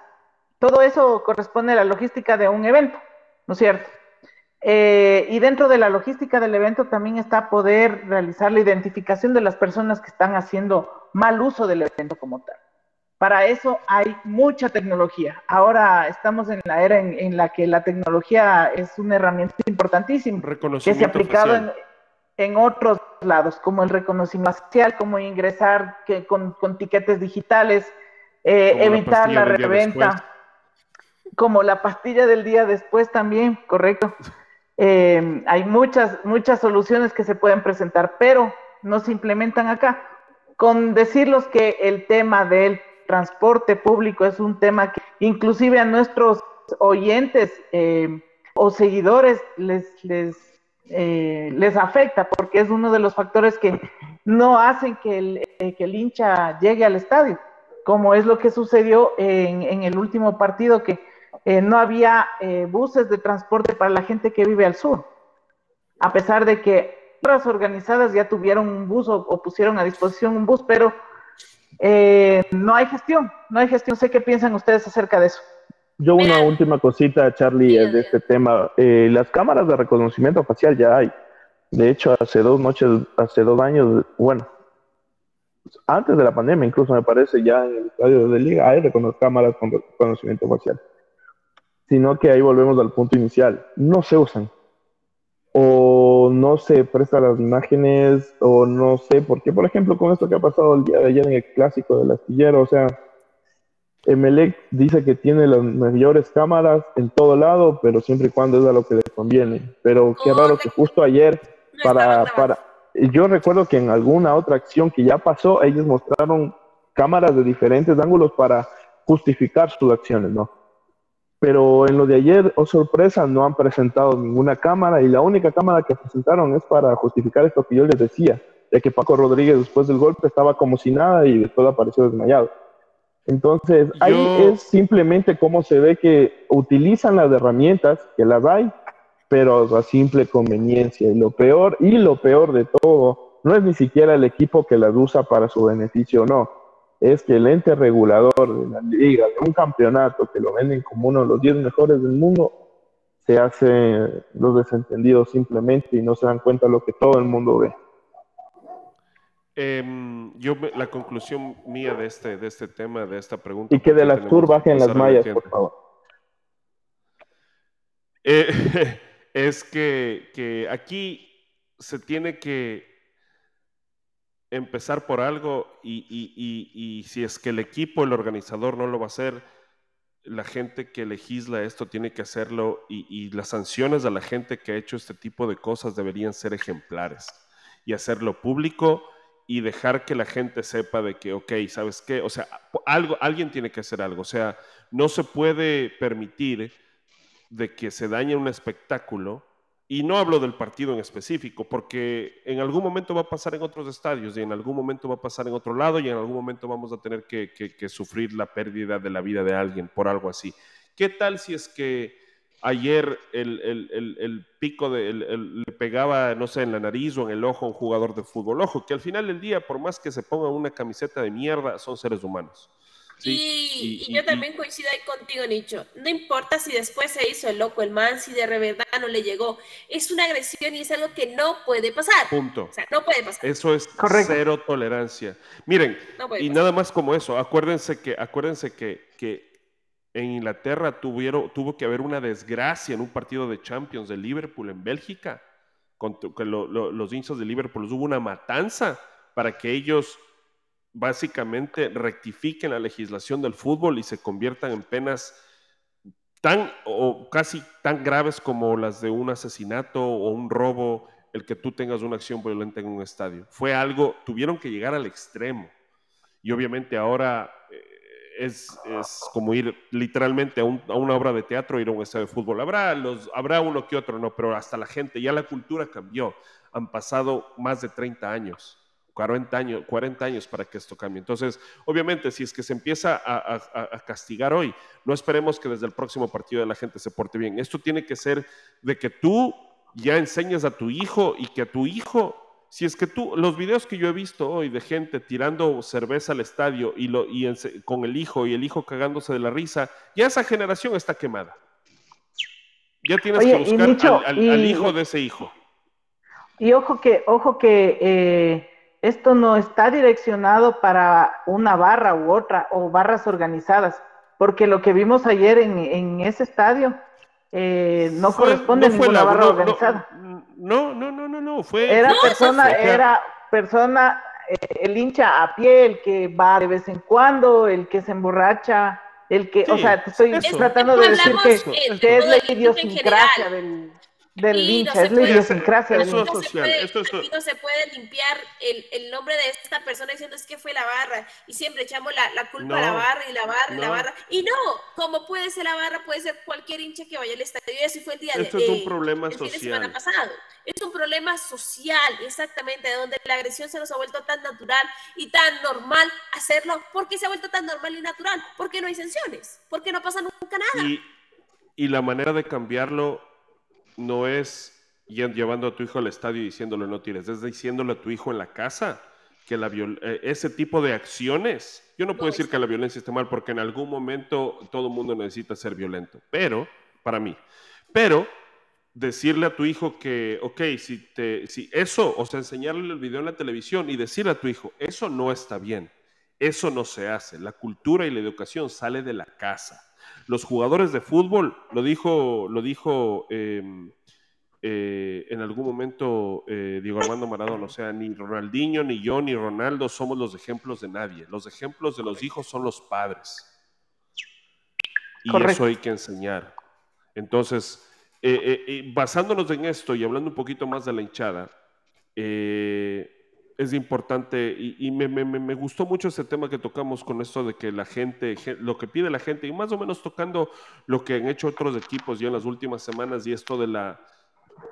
Todo eso corresponde a la logística de un evento, ¿no es cierto? Eh, y dentro de la logística del evento también está poder realizar la identificación de las personas que están haciendo mal uso del evento como tal. Para eso hay mucha tecnología. Ahora estamos en la era en, en la que la tecnología es una herramienta importantísima que se ha aplicado en, otros lados, como el reconocimiento facial, como ingresar que, con, con tiquetes digitales, eh, la evitar la día reventa, como la pastilla del día después también, correcto. Eh, hay muchas, muchas soluciones que se pueden presentar, pero no se implementan acá. Con decirlos que el tema del transporte público es un tema que inclusive a nuestros oyentes eh, o seguidores les, les, eh, les afecta porque es uno de los factores que no hacen que el, que el hincha llegue al estadio, como es lo que sucedió en, en el último partido que eh, no había eh, buses de transporte para la gente que vive al sur, a pesar de que otras organizadas ya tuvieron un bus o, o pusieron a disposición un bus, pero eh, no hay gestión, no hay gestión. No sé qué piensan ustedes acerca de eso. Yo una Mira. última cosita, Charlie, Diga, de este tema. Eh, las cámaras de reconocimiento facial ya hay. De hecho, hace dos noches, hace dos años, bueno, antes de la pandemia incluso me parece, ya en el estadio de liga hay cámaras con reconocimiento facial. Sino que ahí volvemos al punto inicial. No se usan. O no se prestan las imágenes, o no sé por qué. Por ejemplo, con esto que ha pasado el día de ayer en el clásico del astillero, o sea, Emelec dice que tiene las mayores cámaras en todo lado, pero siempre y cuando es a lo que le conviene. Pero qué raro que justo ayer, para, para, yo recuerdo que en alguna otra acción que ya pasó, ellos mostraron cámaras de diferentes ángulos para justificar sus acciones, ¿no? Pero en lo de ayer, oh sorpresa, no han presentado ninguna cámara y la única cámara que presentaron es para justificar esto que yo les decía, de que Paco Rodríguez después del golpe estaba como si nada y después apareció desmayado. Entonces, ahí es simplemente cómo se ve que utilizan las herramientas, que las hay, pero a simple conveniencia. Y lo peor, y lo peor de todo, no es ni siquiera el equipo que las usa para su beneficio, no. Es que el ente regulador de la liga, de un campeonato que lo venden como uno de los 10 mejores del mundo, se hace los desentendidos simplemente y no se dan cuenta de lo que todo el mundo ve. Em, yo la conclusión mía de este, de este tema, de esta pregunta. Y que de las tour bajen las mallas, por favor. Eh, [LAUGHS] es que, que, aquí se tiene que empezar por algo y, si es que el equipo, el organizador no lo va a hacer, la gente que legisla esto tiene que hacerlo y, las sanciones a la gente que ha hecho este tipo de cosas deberían ser ejemplares y hacerlo público y dejar que la gente sepa de que, ok, ¿sabes qué? O sea, algo, alguien tiene que hacer algo. O sea, no se puede permitir de que se dañe un espectáculo y no hablo del partido en específico, porque en algún momento va a pasar en otros estadios y en algún momento va a pasar en otro lado y en algún momento vamos a tener que, sufrir la pérdida de la vida de alguien por algo así. ¿Qué tal si es que ayer el, pico de, le pegaba, no sé, en la nariz o en el ojo a un jugador de fútbol? Ojo, que al final del día, por más que se ponga una camiseta de mierda, son seres humanos y, yo también coincido ahí contigo, Nicho. No importa si después se hizo el loco, el man, si de verdad no le llegó. Es una agresión y es algo que no puede pasar. Punto. O sea, no puede pasar. Eso es cero tolerancia. Miren, y nada más como eso, acuérdense que, acuérdense que, que en Inglaterra tuvieron, tuvo que haber una desgracia en un partido de Champions de Liverpool en Bélgica. Con, que los hinchas de Liverpool hubo una matanza para que ellos básicamente rectifiquen la legislación del fútbol y se conviertan en penas tan o casi tan graves como las de un asesinato o un robo, el que tú tengas una acción violenta en un estadio. Fue algo, tuvieron que llegar al extremo. Y obviamente ahora eh, es, como ir literalmente a, una obra de teatro, ir a un estadio de fútbol. Habrá, habrá uno que otro, no, pero hasta la gente, ya la cultura cambió. Han pasado más de 30 años. 40 años, 40 años para que esto cambie. Entonces, obviamente, si es que se empieza a, castigar hoy, no esperemos que desde el próximo partido la gente se porte bien. Esto tiene que ser de que tú ya enseñas a tu hijo y que a tu hijo, si es que tú, los videos que yo he visto hoy de gente tirando cerveza al estadio y, lo, y con el hijo y el hijo cagándose de la risa, ya esa generación está quemada. Ya tienes que buscar al, hijo de ese hijo. Y ojo que, ojo que eh, esto no está direccionado para una barra u otra o barras organizadas, porque lo que vimos ayer en, ese estadio eh, no corresponde a ninguna barra organizada. No, no, no, no, no, fue. Era persona, era persona, eh, el hincha a pie, el que va de vez en cuando, el que se emborracha, el que, o sea, te estoy tratando de decir que, es la idiosincrasia del, del hincha, es la idiosincrasia. Eso es social. Esto no se puede limpiar el, el, nombre de esta persona diciendo es que fue la barra y siempre echamos la, la culpa a la barra y la barra y la barra. Y no, como puede ser la barra, puede ser cualquier hincha que vaya al estadio. Y así fue el día esto de, es un problema social. pasado. Es un problema social, exactamente, donde la agresión se nos ha vuelto tan natural y tan normal hacerlo. ¿Por qué se ha vuelto tan normal y natural? Porque no hay sanciones, porque no pasa nunca nada. Y, y la manera de cambiarlo no es llevando a tu hijo al estadio y diciéndole no tires, es diciéndole a tu hijo en la casa que la eh, ese tipo de acciones, yo no puedo decir que la violencia esté mal porque en algún momento todo el mundo necesita ser violento, pero, para mí, pero decirle a tu hijo que, ok, si, te, si eso, o sea, enseñarle el video en la televisión y decirle a tu hijo, eso no está bien, eso no se hace, la cultura y la educación sale de la casa los jugadores de fútbol, lo dijo, lo dijo em, eh, en algún momento eh, Diego Armando Maradona, o sea, ni Ronaldinho, ni yo, ni Ronaldo somos los ejemplos de nadie. Los ejemplos de los hijos son los padres. Y eso hay que enseñar. Entonces, eh, basándonos en esto y hablando un poquito más de la hinchada, eh, es importante y, me, gustó mucho ese tema que tocamos con esto de que la gente, lo que pide la gente y más o menos tocando lo que han hecho otros equipos ya en las últimas semanas y esto de la,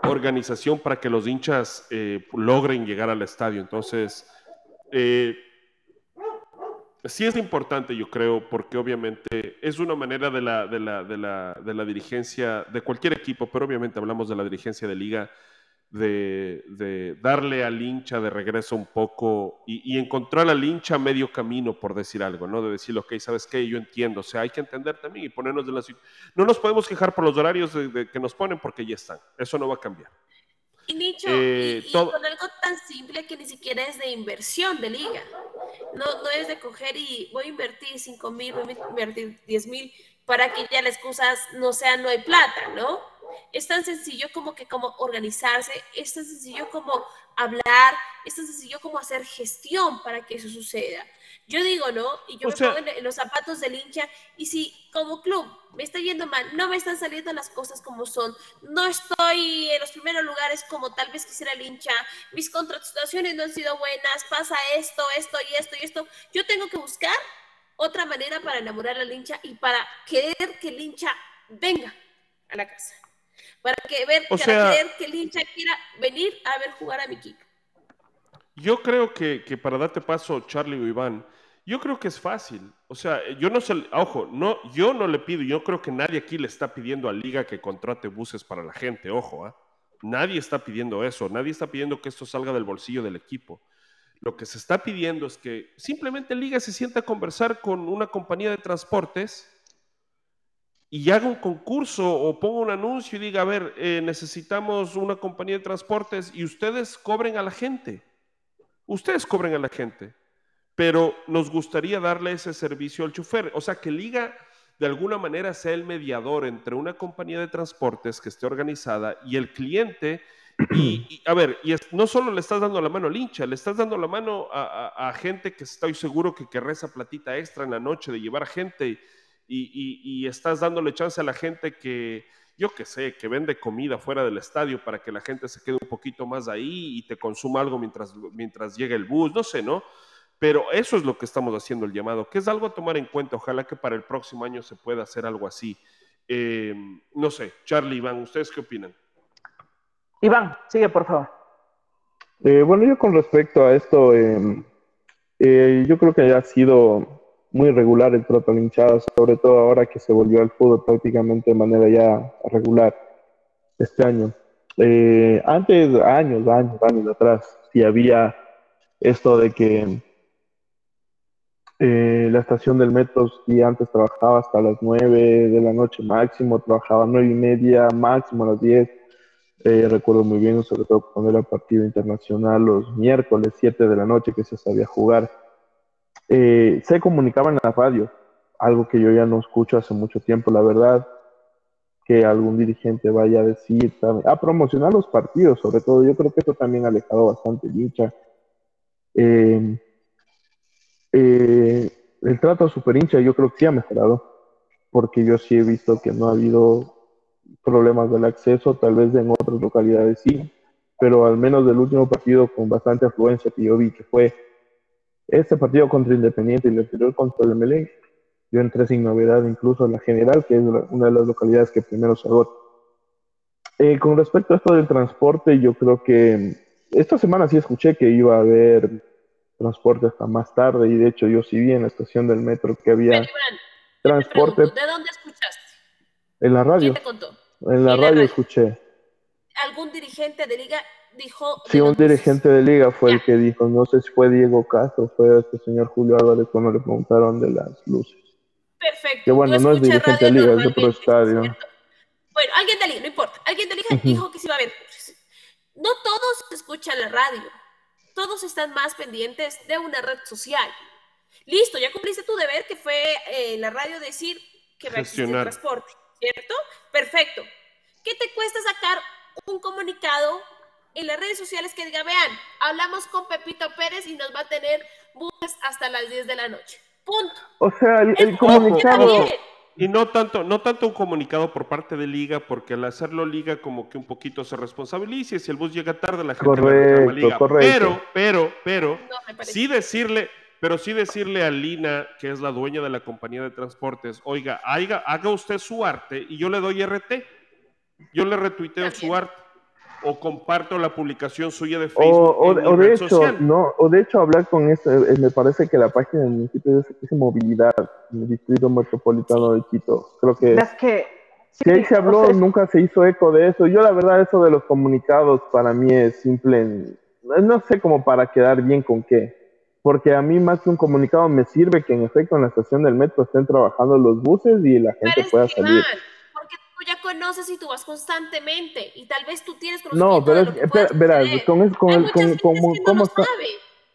organización para que los hinchas eh, logren llegar al estadio. Entonces, eh, sí es importante, yo creo, porque obviamente es una manera de la, de la, de la, de la dirigencia de cualquier equipo, pero obviamente hablamos de la dirigencia de liga de, darle al hincha de regreso un poco y, encontrar al hincha a medio camino, por decir algo, ¿no? De decir, ok, ¿sabes qué? Yo entiendo, o sea, hay que entender también y ponernos de la No nos podemos quejar por los horarios que nos ponen porque ya están, eso no va a cambiar. Y Nicho, eh, y, con algo tan simple que ni siquiera es de inversión de liga. No, no es de coger y voy a invertir 5 mil, voy a invertir 10 mil para que ya las excusas no sean no hay plata, ¿no? Es tan sencillo como que como organizarse, es tan sencillo como hablar, es tan sencillo como hacer gestión para que eso suceda. Yo digo, ¿no? Y yo me pongo en los zapatos del hincha y si como club me está yendo mal, no me están saliendo las cosas como son, no estoy en los primeros lugares como tal vez quisiera el hincha, mis contrataciones no han sido buenas, pasa esto, esto y esto y esto, yo tengo que buscar otra manera para enamorar al hincha y para querer que el hincha venga a la casa para que ver, que el hincha quiera venir a ver jugar a mi equipo. Yo creo que, para darte paso, Charlie o Iván, yo creo que es fácil. O sea, yo no sé, ojo, no, yo no le pido, yo creo que nadie aquí le está pidiendo a Liga que contrate buses para la gente, ojo, ¿ah? Nadie está pidiendo eso, nadie está pidiendo que esto salga del bolsillo del equipo. Lo que se está pidiendo es que simplemente Liga se sienta a conversar con una compañía de transportes y haga un concurso o ponga un anuncio y diga, a ver, eh, necesitamos una compañía de transportes y ustedes cobren a la gente. Ustedes cobren a la gente. Pero nos gustaría darle ese servicio al chofer. O sea, que Liga de alguna manera sea el mediador entre una compañía de transportes que esté organizada y el cliente. Y, a ver, y no solo le estás dando la mano al hincha, le estás dando la mano a, gente que estoy seguro que querrá esa platita extra en la noche de llevar gente y, estás dándole chance a la gente que, yo qué sé, que vende comida fuera del estadio para que la gente se quede un poquito más ahí y te consuma algo mientras, mientras llega el bus, no sé, ¿no? Pero eso es lo que estamos haciendo el llamado, que es algo a tomar en cuenta. Ojalá que para el próximo año se pueda hacer algo así. Eh, no sé, Charlie, Iván, ¿ustedes qué opinan? Iván, sigue, por favor. Eh, bueno, yo con respecto a esto, eh, yo creo que ha sido muy regular el trato hinchado, sobre todo ahora que se volvió al fútbol prácticamente de manera ya regular este año. Eh, antes, años, años, años atrás, si había esto de que eh, la estación del metro, si antes trabajaba hasta las 9 de la noche máximo, trabajaba nueve y media, máximo a las 10. Eh, recuerdo muy bien, sobre todo cuando era partido internacional, los miércoles 7 de la noche que se sabía jugar eh, se comunicaba en la radio, algo que yo ya no escucho hace mucho tiempo, la verdad, que algún dirigente vaya a decir, a promocionar los partidos, sobre todo, yo creo que eso también ha alejado bastante hincha. Eh, eh, el trato a super hincha yo creo que sí ha mejorado, porque yo sí he visto que no ha habido problemas del acceso, tal vez en otras localidades sí, pero al menos del último partido con bastante afluencia que yo vi, que fue este partido contra Independiente y el anterior contra el Melén, yo entré sin novedad incluso en la general, que es una de las localidades que primero se agota. Eh, con respecto a esto del transporte, yo creo que esta semana sí escuché que iba a haber transporte hasta más tarde y de hecho yo sí vi en la estación del metro que había transporte. ¿De dónde escuchaste? En la radio. ¿Quién te contó? En la radio escuché. ¿Algún dirigente de liga dijo... Sí, un dirigente de liga fue el que dijo, no sé si fue Diego Castro, fue este señor Julio Álvarez cuando le preguntaron de las luces. Perfecto. Que bueno, no es dirigente de liga, es de otro estadio. Bueno, alguien de liga, no importa, alguien de liga dijo que se iba a ver. No todos escuchan la radio, todos están más pendientes de una red social. Listo, ya cumpliste tu deber, que fue en eh, la radio decir que va a existir transporte, ¿cierto? Perfecto. ¿Qué te cuesta sacar un comunicado en las redes sociales que diga, vean, hablamos con Pepito Pérez y nos va a tener buses hasta las 10 de la noche. Punto. O sea, el, comunicado... Y no tanto, no tanto un comunicado por parte de Liga, porque al hacerlo Liga como que un poquito se responsabiliza y si el bus llega tarde la gente correcto, va a Liga. Pero, pero, pero, sí decirle, pero sí decirle a Lina, que es la dueña de la compañía de transportes, oiga, haga, haga usted su arte y yo le doy RT. Yo le retuiteo su arte. O comparto la publicación suya de Facebook. o, en mi o de hecho, social. no, o de hecho hablar con eso, eh, me parece que la página del municipio dice movilidad en el distrito metropolitano de Quito. Creo que Las que... si ahí se habló, nunca se hizo eco de eso. Yo la verdad eso de los comunicados para mí es simple, en- no sé cómo para quedar bien con qué. Porque a mí más que un comunicado me sirve que en efecto en la estación del metro estén trabajando los buses y la gente es pueda salir. Tú ya conoces y tú vas constantemente y tal vez tú tienes No, conocimiento pero de es, lo que espera, verás, con, es- con, el- con, no cómo está, sabe.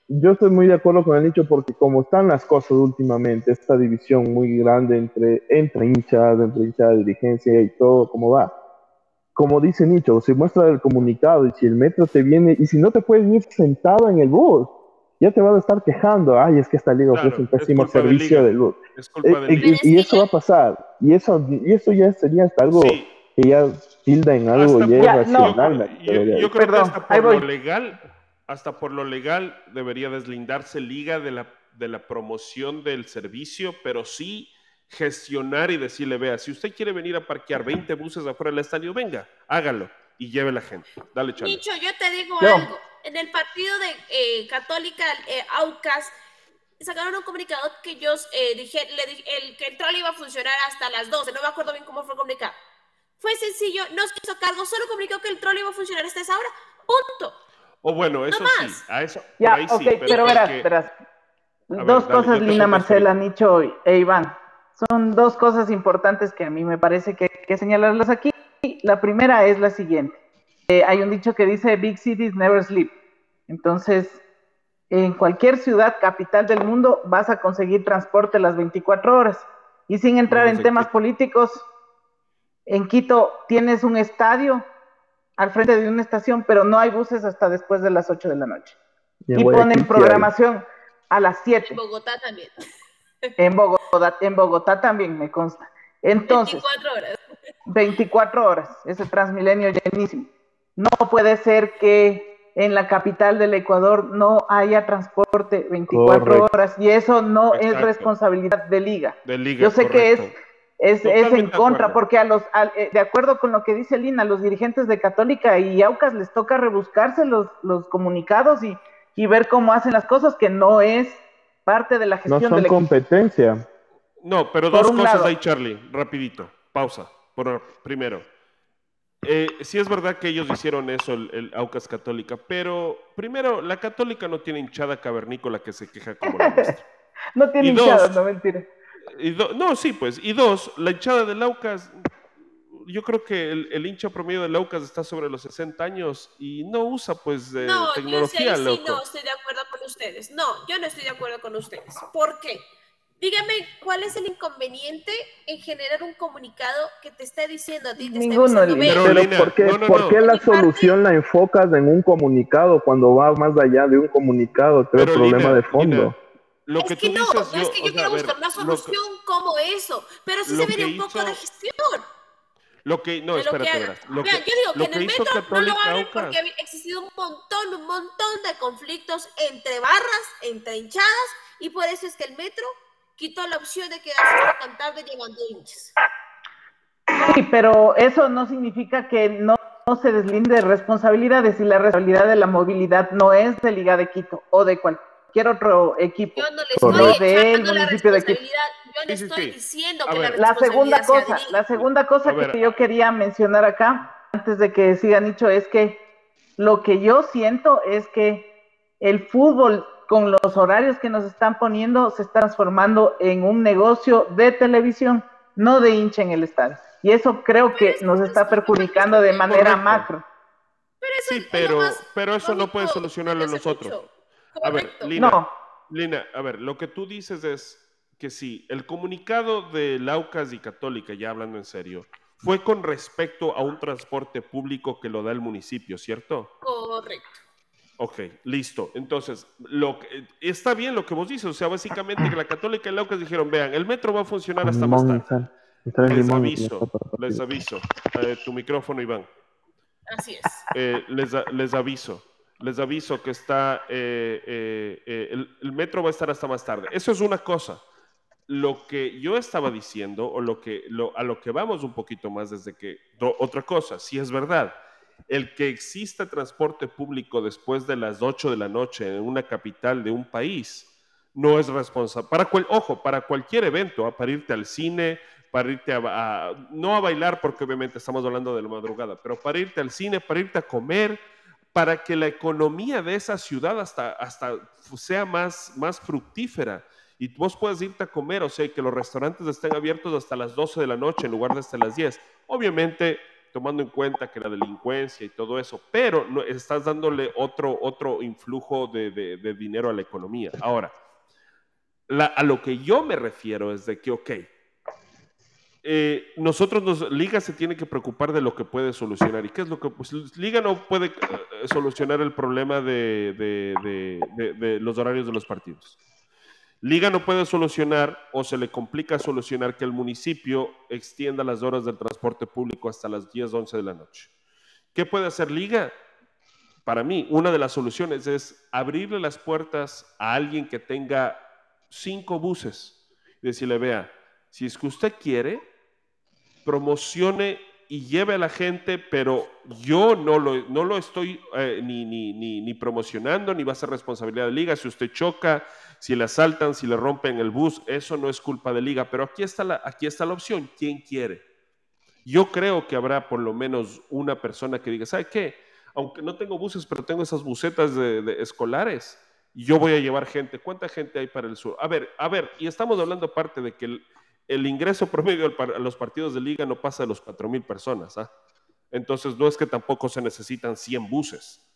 Yo estoy muy de acuerdo con el dicho porque como están las cosas últimamente, esta división muy grande entre, entre hinchas, entre hinchas de dirigencia y todo, ¿cómo va? Como dice Nicho, se muestra el comunicado y si el metro te viene, y si no te puedes ir sentado en el bus, ya te van a estar quejando, ay, es que esta liga Claro, ofrece un pésimo de servicio del bus. Es culpa Eh, eh, liga. Y, eso ya- va a pasar, y eso, y eso ya sería hasta algo Sí, que ya tilda en algo hasta ya por- irracional. la yo, yo creo Perdón, que hasta por lo legal, hasta por lo legal debería deslindarse Liga de la, de la promoción del servicio, pero sí gestionar y decirle, vea, si usted quiere venir a parquear 20 buses afuera del estadio, venga, hágalo y lleve la gente. Dale, Charlie. Nicho, yo te digo algo. En el partido de eh, Católica eh, Aucas sacaron un comunicado que ellos eh, dije, le dije el, que el troll iba a funcionar hasta las 12. No me acuerdo bien cómo fue el comunicado. Fue sencillo, no se hizo cargo, solo comunicó que el troll iba a funcionar hasta esa hora. Punto. O bueno, eso sí, más. a eso, Ya, ahí ok, sí, pero, pero verás, porque- verás. ver, Dos dale, cosas, yo Lina, Marcela, Nicho e Iván. Son dos cosas importantes que a mí me parece que hay que señalarlas aquí. La primera es la siguiente. Eh, hay un dicho que dice, Big cities never sleep. Entonces, en cualquier ciudad capital del mundo vas a conseguir transporte las 24 horas. Y sin entrar en temas Quito. políticos, en Quito tienes un estadio al frente de una estación, pero no hay buses hasta después de las 8 de la noche. Y ponen programación a las 7. En Bogotá también. En Bogotá, en Bogotá también me consta. Entonces, 24 horas. 24 horas, ese Transmilenio llenísimo. No puede ser que en la capital del Ecuador no haya transporte 24 Correcto. horas y eso no es responsabilidad de liga. de Liga, Yo sé que es, es, es en de contra, acuerdo. porque a los, al- eh, de acuerdo con lo que dice Lina, a los dirigentes de Católica y Aucas les toca rebuscarse los, los comunicados y, y ver cómo hacen las cosas, que no es parte de la No gestión son del equipo. competencia. No, pero Por dos cosas lado. ahí, Charlie. Rapidito. Pausa. Por, primero, eh, sí es verdad que ellos hicieron eso, el, el Aucas Católica, pero primero, la Católica no tiene hinchada cavernícola que se queja como la nuestra. [LAUGHS] No tiene Y dos. hinchadas, no mentira. Y do- no, sí, pues. Y dos, la hinchada del Aucas, yo creo que el, el hincha promedio del Aucas está sobre los 60 años y no usa, pues, eh, No, yo ahí sí no estoy de acuerdo con ustedes. No, yo no estoy de acuerdo con ustedes. ¿Por qué? Dígame, ¿cuál es el inconveniente en generar un comunicado que te esté diciendo a ti? Te Ninguno, diciendo, Lina. "Ve, Pero, Lina, ¿por qué, no, no, por no. qué la solución la enfocas en un comunicado cuando va más allá de un comunicado? Creo Pero, problema Lina, de fondo. Lina, lo es que que, tú no, dices, no es que o yo sea, quiero a ver, buscar una lo que- solución como eso, pero sí se viene que un poco hizo- de gestión. Lo que, no, que espérate, haga. verás. Lo que, yo digo lo que en el metro no lo abren porque ha existido un montón, un montón de conflictos entre barras, entre hinchadas, y por eso es que el metro quitó la opción de quedarse hasta tan tarde llevando hinchas. Sí, pero eso no significa que no, no se deslinde de responsabilidades y la responsabilidad de la movilidad no es de Liga de Quito o de cualquier otro equipo. Yo no le estoy Del echando la municipio de Quito. responsabilidad, yo le Sí, sí, estoy sí. diciendo que ver. la La segunda de cosa, la segunda cosa que yo quería mencionar acá, antes de que siga Nicho, es que lo que yo siento es que el fútbol con los horarios que nos están poniendo se está transformando en un negocio de televisión, no de hincha en el estadio. Y eso creo que nos está perjudicando de manera Correcto. macro. Pero eso Sí, pero, pero eso no puede solucionarlo nosotros. A ver. Lina, No, Lina, a ver, lo que tú dices es que sí, el comunicado de Laucas y Católica, ya hablando en serio, fue con respecto a un transporte público que lo da el municipio, ¿cierto? Correcto. Ok, listo. Entonces, lo que- está bien lo que vos dices, o sea, básicamente que la Católica y Laucas dijeron, vean, el metro va a funcionar hasta más tarde. Les aviso, les aviso. Eh, tu micrófono, Iván. Así es. Eh, les, les aviso, les aviso que está, eh, el, el metro va a estar hasta más tarde. Eso es una cosa. Lo que yo estaba diciendo, o lo que, lo, a lo que vamos un poquito más desde que, do- otra cosa, si es verdad, el que exista transporte público después de las 8 de la noche en una capital de un país no es responsable. Para cual, ojo, para cualquier evento, ¿ah? para irte al cine, para irte a, no a bailar, porque obviamente estamos hablando de la madrugada, pero para irte al cine, para irte a comer, para que la economía de esa ciudad hasta, hasta sea más, más fructífera y vos puedes irte a comer, o sea, que los restaurantes estén abiertos hasta las 12 de la noche en lugar de hasta las 10. Obviamente, tomando en cuenta que la delincuencia y todo eso, pero no, estás dándole otro, otro influjo de, de, dinero a la economía. Ahora, a lo que yo me refiero es de que, ok, eh, nosotros, nos, Liga se tiene que preocupar de lo que puede solucionar. ¿Y qué es lo que? Pues Liga no puede eh, solucionar el problema de, de, los horarios de los partidos. Liga no puede solucionar o se le complica solucionar que el municipio extienda las horas del transporte público hasta las 10, 11 de la noche. ¿Qué puede hacer Liga? Para mí, una de las soluciones es abrirle las puertas a alguien que tenga cinco buses y decirle, vea, si es que usted quiere, promocione y lleve a la gente, pero yo no lo, no lo estoy eh, ni, ni, ni, promocionando, ni va a ser responsabilidad de liga. Si usted choca, si le asaltan, si le rompen el bus, eso no es culpa de liga. Pero aquí está la, aquí está la opción, ¿quién quiere? Yo creo que habrá por lo menos una persona que diga, ¿sabe qué? Aunque no tengo buses, pero tengo esas busetas de, escolares, yo voy a llevar gente. ¿Cuánta gente hay para el sur? A ver, a ver, y estamos hablando aparte de que el, ingreso promedio a los partidos de liga no pasa de los 4.000 personas. ¿ah? Entonces, no es que tampoco se necesitan 100 buses.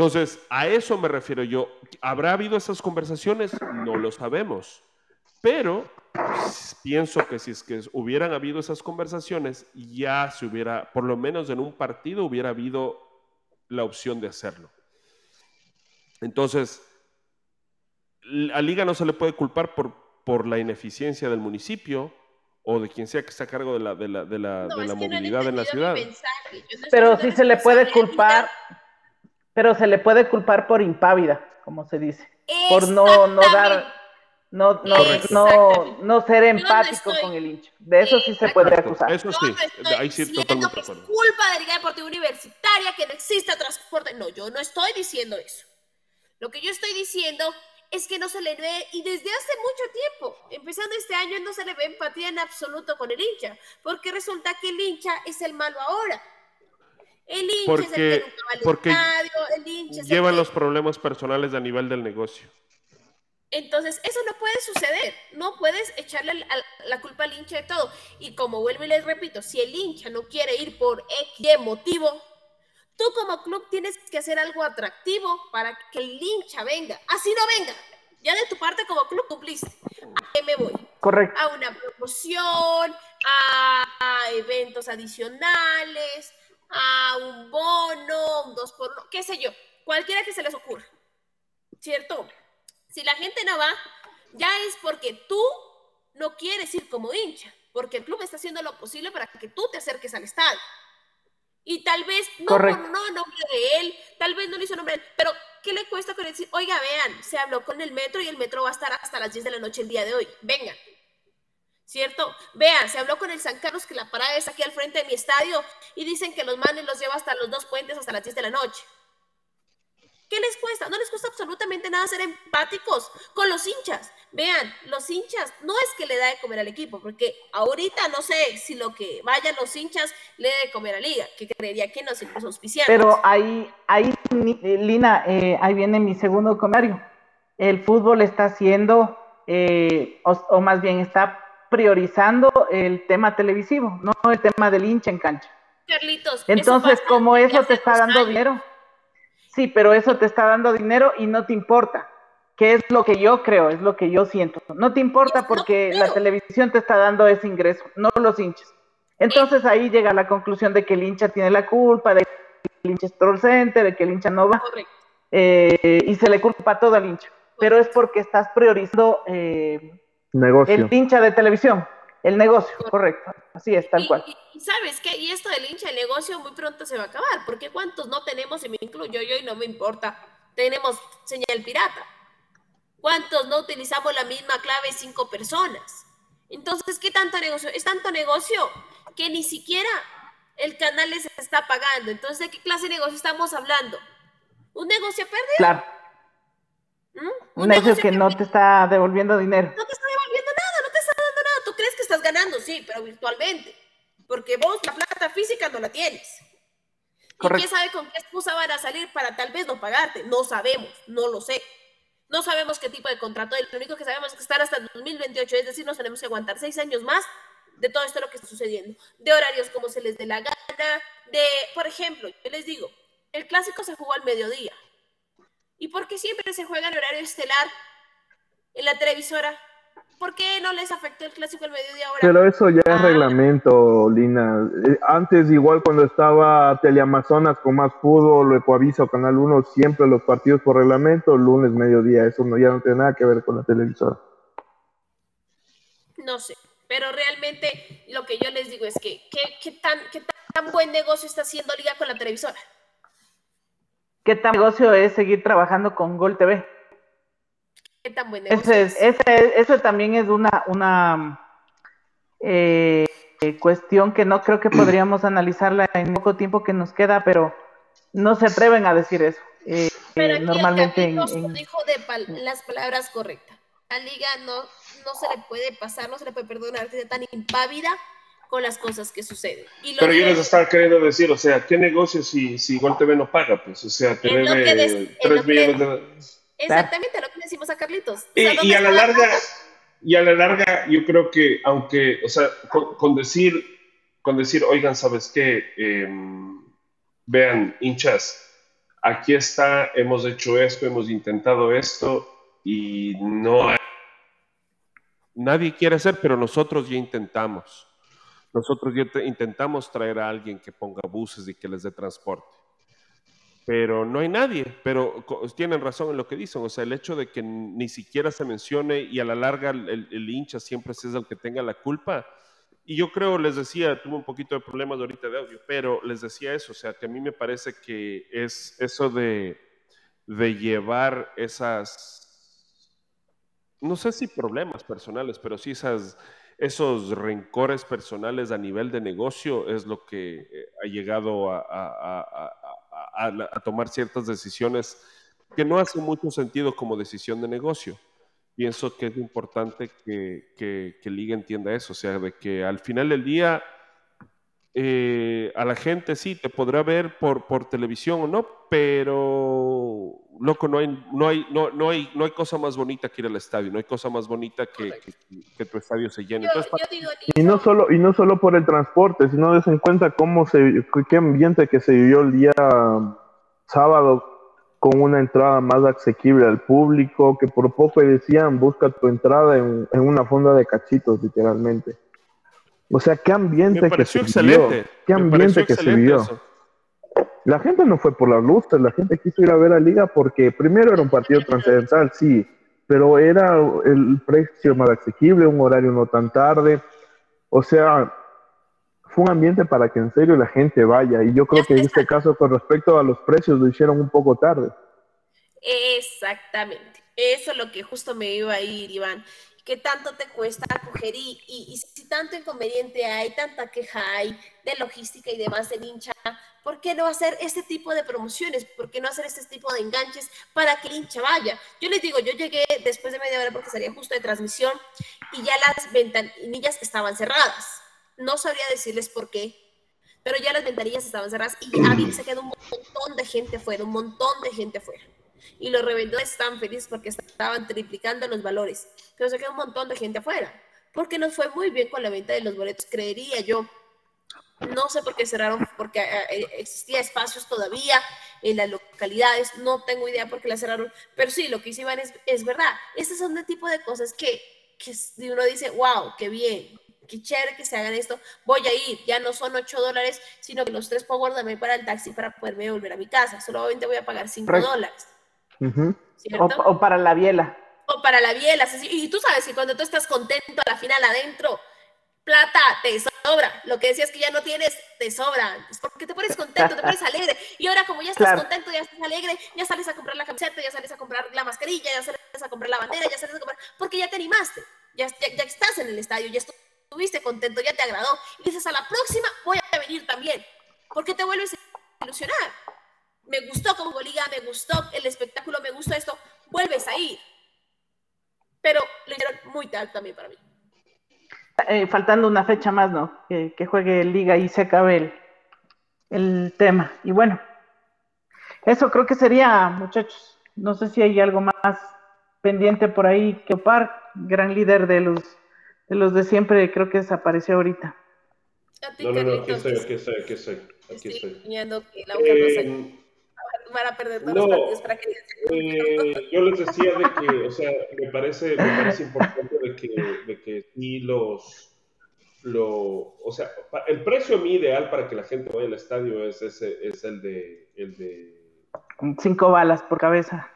Entonces, a eso me refiero yo. ¿Habrá habido esas conversaciones? No lo sabemos. Pero pienso que si es que hubieran habido esas conversaciones, ya se hubiera, por lo menos en un partido, hubiera habido la opción de hacerlo. Entonces, a Liga no se le puede culpar por, por la ineficiencia del municipio o de quien sea que está a cargo de la, de la, de la, de la movilidad en la ciudad. pero sí se le puede culpar, pero se le puede culpar por impávida, como se dice, por no, no dar, no, no, no, no, ser empático con el hincha. De eso sí se puede acusar. Eso sí, ahí sí totalmente que es culpa de la Liga Deportiva Universitaria que no exista transporte. No, yo no estoy diciendo eso. Lo que yo estoy diciendo es que no se le ve, y desde hace mucho tiempo, empezando este año, no se le ve empatía en absoluto con el hincha, porque resulta que el hincha es el malo ahora. El hincha porque, es el que nunca va al porque estadio, el hincha llevan los problemas personales a nivel del negocio. Entonces, eso no puede suceder. No puedes echarle la, la culpa al hincha de todo. Y como vuelvo y les repito, si el hincha no quiere ir por X motivo, Tú como club tienes que hacer algo atractivo para que el hincha venga. Así no venga. Ya de tu parte como club cumpliste. ¿A qué me voy? Correcto. A una promoción, a, eventos adicionales, a un bono, un dos por uno, qué sé yo. Cualquiera que se les ocurra. ¿Cierto? Si la gente no va, ya es porque tú no quieres ir como hincha, porque el club está haciendo lo posible para que tú te acerques al estadio. Y tal vez no no nombre de él, tal vez no le hizo nombre de él, pero ¿qué le cuesta con decir, oiga, vean, se habló con el metro y el metro va a estar hasta las 10 de la noche el día de hoy, vengan. ¿Cierto? Vean, se habló con el San Carlos que la parada es aquí al frente de mi estadio y dicen que los manes los lleva hasta los dos puentes hasta las 10 de la noche. ¿Qué les cuesta? No les cuesta absolutamente nada ser empáticos con los hinchas. Vean, los hinchas no es que le da de comer al equipo, porque ahorita no sé si lo que vayan los hinchas le da de comer a Liga, que creería que no, se los auspiciantes. Pero ahí, ahí Lina, eh, ahí viene mi segundo comentario. El fútbol está haciendo, eh, o, más bien está priorizando el tema televisivo, no el tema del hincha en cancha. Carlitos, entonces como eso te está dando dinero Sí, pero eso te está dando dinero y no te importa. ¿Qué es lo que yo creo? Es lo que yo siento. No te importa porque la televisión te está dando ese ingreso, no los hinchas. Entonces ahí llega la conclusión de que el hincha tiene la culpa, de que el hincha es torcente, de que el hincha no va. Eh, y se le culpa todo al hincha. Pero es porque estás priorizando eh, el hincha de televisión. El negocio, correcto. Así es, tal cual. Y, sabes qué, y esto del hincha de negocio muy pronto se va a acabar, porque cuántos no tenemos, y me incluyo yo y no me importa, tenemos señal pirata. ¿Cuántos no utilizamos la misma clave cinco personas? Entonces, ¿qué tanto negocio? Es tanto negocio que ni siquiera el canal les está pagando. Entonces, ¿de qué clase de negocio estamos hablando? ¿Un negocio perdido? Claro. ¿Mm? Un, negocio, que no te está devolviendo dinero. No te está estás ganando, sí, pero virtualmente. Porque vos la plata física no la tienes. ¿Y quién sabe con qué excusa van a salir para tal vez no pagarte? No sabemos, no lo sé. No sabemos qué tipo de contrato. Lo único que sabemos es que están hasta el 2028, es decir, nos tenemos que aguantar seis años más de todo esto lo que está sucediendo. De horarios como se les dé la gana, de, por ejemplo, yo les digo, el clásico se jugó al mediodía. ¿Y por qué siempre se juega en horario estelar en la televisora? ¿Por qué no les afectó el clásico al mediodía ahora? Pero eso ya es ah. reglamento, Lina. Eh, antes, igual cuando estaba Teleamazonas con más fútbol, Ecoavisa o Canal 1, siempre los partidos por reglamento, lunes, mediodía. Eso no, ya no tiene nada que ver con la televisora. No sé, pero realmente lo que yo les digo es que, ¿qué, tan, qué tan buen negocio está haciendo Liga con la televisora? ¿Qué tan negocio es seguir trabajando con Gol TV? ¿Qué tan buen negocio ese, ese, ese también es una, una eh, cuestión que no creo que [CLEARS THROAT] podríamos analizarla en poco tiempo que nos queda, pero no se atreven a decir eso. Eh, pero aquí normalmente el en, dijo de las palabras correctas. La liga no, no se le puede pasar, no se le puede perdonar que sea tan impávida con las cosas que suceden. Pero yo les estaba queriendo decir, o sea, ¿qué negocio si, si Gol TV no paga? Pues, o sea, tener 3 millones de... Exactamente, lo que decimos a Carlitos. y, a la larga, y a la larga, yo creo que, aunque, o sea, con, decir, con decir, oigan, ¿sabes qué? Em, vean, hinchas, aquí está, hemos hecho esto, hemos intentado esto y no hay... Nadie quiere hacer, pero nosotros ya intentamos. Nosotros ya intentamos traer a alguien que ponga buses y que les dé transporte. Pero no hay nadie, pero tienen razón en lo que dicen, o sea, el hecho de que ni siquiera se mencione y a la larga el, hincha siempre es el que tenga la culpa. Y yo creo, les decía, tuve un poquito de problemas ahorita de audio, pero les decía eso, o sea, que a mí me parece que es eso de, de llevar esas, no sé si problemas personales, pero sí esas esos rencores personales a nivel de negocio es lo que eh, ha llegado a, tomar ciertas decisiones que no hacen mucho sentido como decisión de negocio. Pienso que es importante que, que, Liga entienda eso, o sea, de que al final del día eh, a la gente sí te podrá ver por, por televisión o no, pero loco, no hay, no, hay, no, no, hay, no hay cosa más bonita que ir al estadio, no hay cosa más bonita que, que, tu estadio se llene. y, no solo, y no solo por el transporte, sino des en cuenta cómo se, qué ambiente que se vivió el día sábado con una entrada más asequible al público, que por poco decían, busca tu entrada en, en una fonda de cachitos, literalmente. O sea, qué ambiente que se vivió. Qué ambiente que se vivió. La gente no fue por las luces, la gente quiso ir a ver a Liga porque primero era un partido trascendental, sí, pero era el precio más asequible, un horario no tan tarde. O sea, fue un ambiente para que en serio la gente vaya. Y yo creo que en este caso, con respecto a los precios, lo hicieron un poco tarde. Exactamente. Eso es lo que justo me iba a ir, Iván. ¿Qué tanto te cuesta coger y, y, si tanto inconveniente hay, tanta queja hay de logística y demás del hincha, ¿por qué no hacer este tipo de promociones? ¿Por qué no hacer este tipo de enganches para que el hincha vaya? Yo les digo, yo llegué después de media hora porque salía justo de transmisión y ya las ventanillas estaban cerradas. No sabría decirles por qué, pero ya las ventanillas estaban cerradas y se quedó un montón de gente fuera, un montón de gente fuera y los revendedores estaban felices porque estaban triplicando los valores. Pero se quedó un montón de gente afuera, porque nos fue muy bien con la venta de los boletos, creería yo. No sé por qué cerraron, porque eh, eh, existía espacios todavía en las localidades, no tengo idea por qué la cerraron, pero sí, lo que hice Iván es, es verdad. Estos son el tipo de cosas que, que uno dice, wow, qué bien, qué chévere que se hagan esto, voy a ir, ya no son 8 dólares, sino que los tres puedo guardarme para el taxi para poderme volver a mi casa, solamente voy a pagar 5 dólares o, para la biela. Para la biela. Y tú sabes que cuando tú estás contento a la final adentro, plata te sobra. Lo que decías que ya no tienes, te sobra. Es porque te pones contento, te pones [LAUGHS] alegre. Y ahora como ya estás contento, ya estás alegre, ya sales a comprar la camiseta, ya sales a comprar la mascarilla, ya sales a comprar la bandera, ya sales a comprar... Porque ya te animaste. Ya, ya, estás en el estadio, ya estuviste contento, ya te agradó. Y dices, a la próxima voy a venir ir también, porque te vuelves a ilusionar. Me gustó como liga, me gustó el espectáculo, me gustó esto, vuelves a ir. Pero lo hicieron muy tarde también para mí. Eh, faltando una fecha más, ¿no? Que, que, juegue liga y se acabe el, el tema. Y bueno, eso creo que sería, muchachos. No sé si hay algo más pendiente por ahí que Opar, gran líder de los de los de siempre, creo que desapareció ahorita. no, no, no, aquí estoy, aquí estoy, aquí estoy. Aquí estoy. que la eh, van a perder todos no, los partidos para que eh, yo les decía de que, o sea, me parece, me parece importante de que, de que sí los, lo, o sea, el precio mi ideal para que la gente vaya al estadio es, ese, es el de, el de... Cinco balas por cabeza.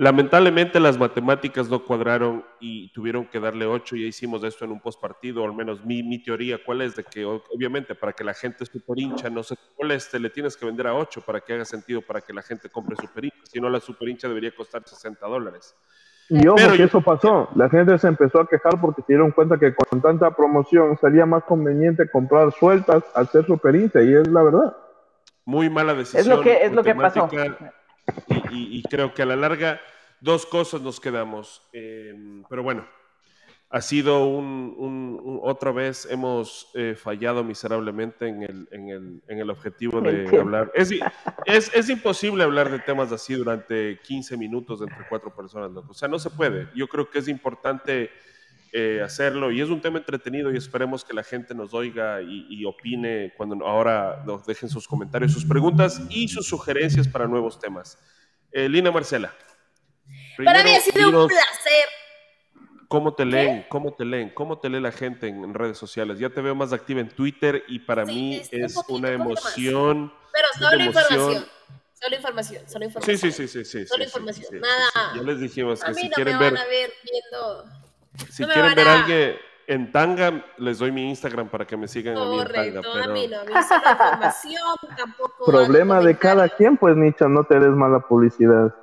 Lamentablemente las matemáticas no cuadraron y tuvieron que darle ocho, ya hicimos esto en un postpartido, al menos mi, mi teoría, ¿cuál es? De que obviamente para que la gente super hincha no se moleste, le tienes que vender a ocho para que haga sentido para que la gente compre super hincha, si no la super hincha debería costar 60 dólares. Y ojo que eso pasó, la gente se empezó a quejar porque se dieron cuenta que con tanta promoción salía más conveniente comprar sueltas al ser super hincha y es la verdad. Muy mala decisión. Es lo que, es lo que pasó y, creo que a la larga dos cosas nos quedamos. Eh, pero bueno, ha sido un, otra vez hemos eh, fallado miserablemente en el, en el, en el objetivo de hablar. Es, es, es, imposible hablar de temas así durante 15 minutos entre cuatro personas. O sea, no se puede. Yo creo que es importante eh, hacerlo y es un tema entretenido y esperemos que la gente nos oiga y, opine cuando ahora nos dejen sus comentarios, sus preguntas y sus sugerencias para nuevos temas. Eh, Lina Marcela. para mí ha sido un placer. ¿Cómo te leen? ¿Cómo te leen? ¿Cómo te lee la gente en, redes sociales? Ya te veo más activa en Twitter y para mí es, una emoción. Pero solo información. Solo información, solo información. Sí, sí, sí, sí. Solo información, nada. Ya les dijimos que a mí si no quieren me van a ver viendo si quieren ver a alguien en tanga, les doy mi Instagram para que me sigan a mí en tanga. Pero... a mí no, información, tampoco. Problema de cada quien, pues, Nicho, no te des mala publicidad.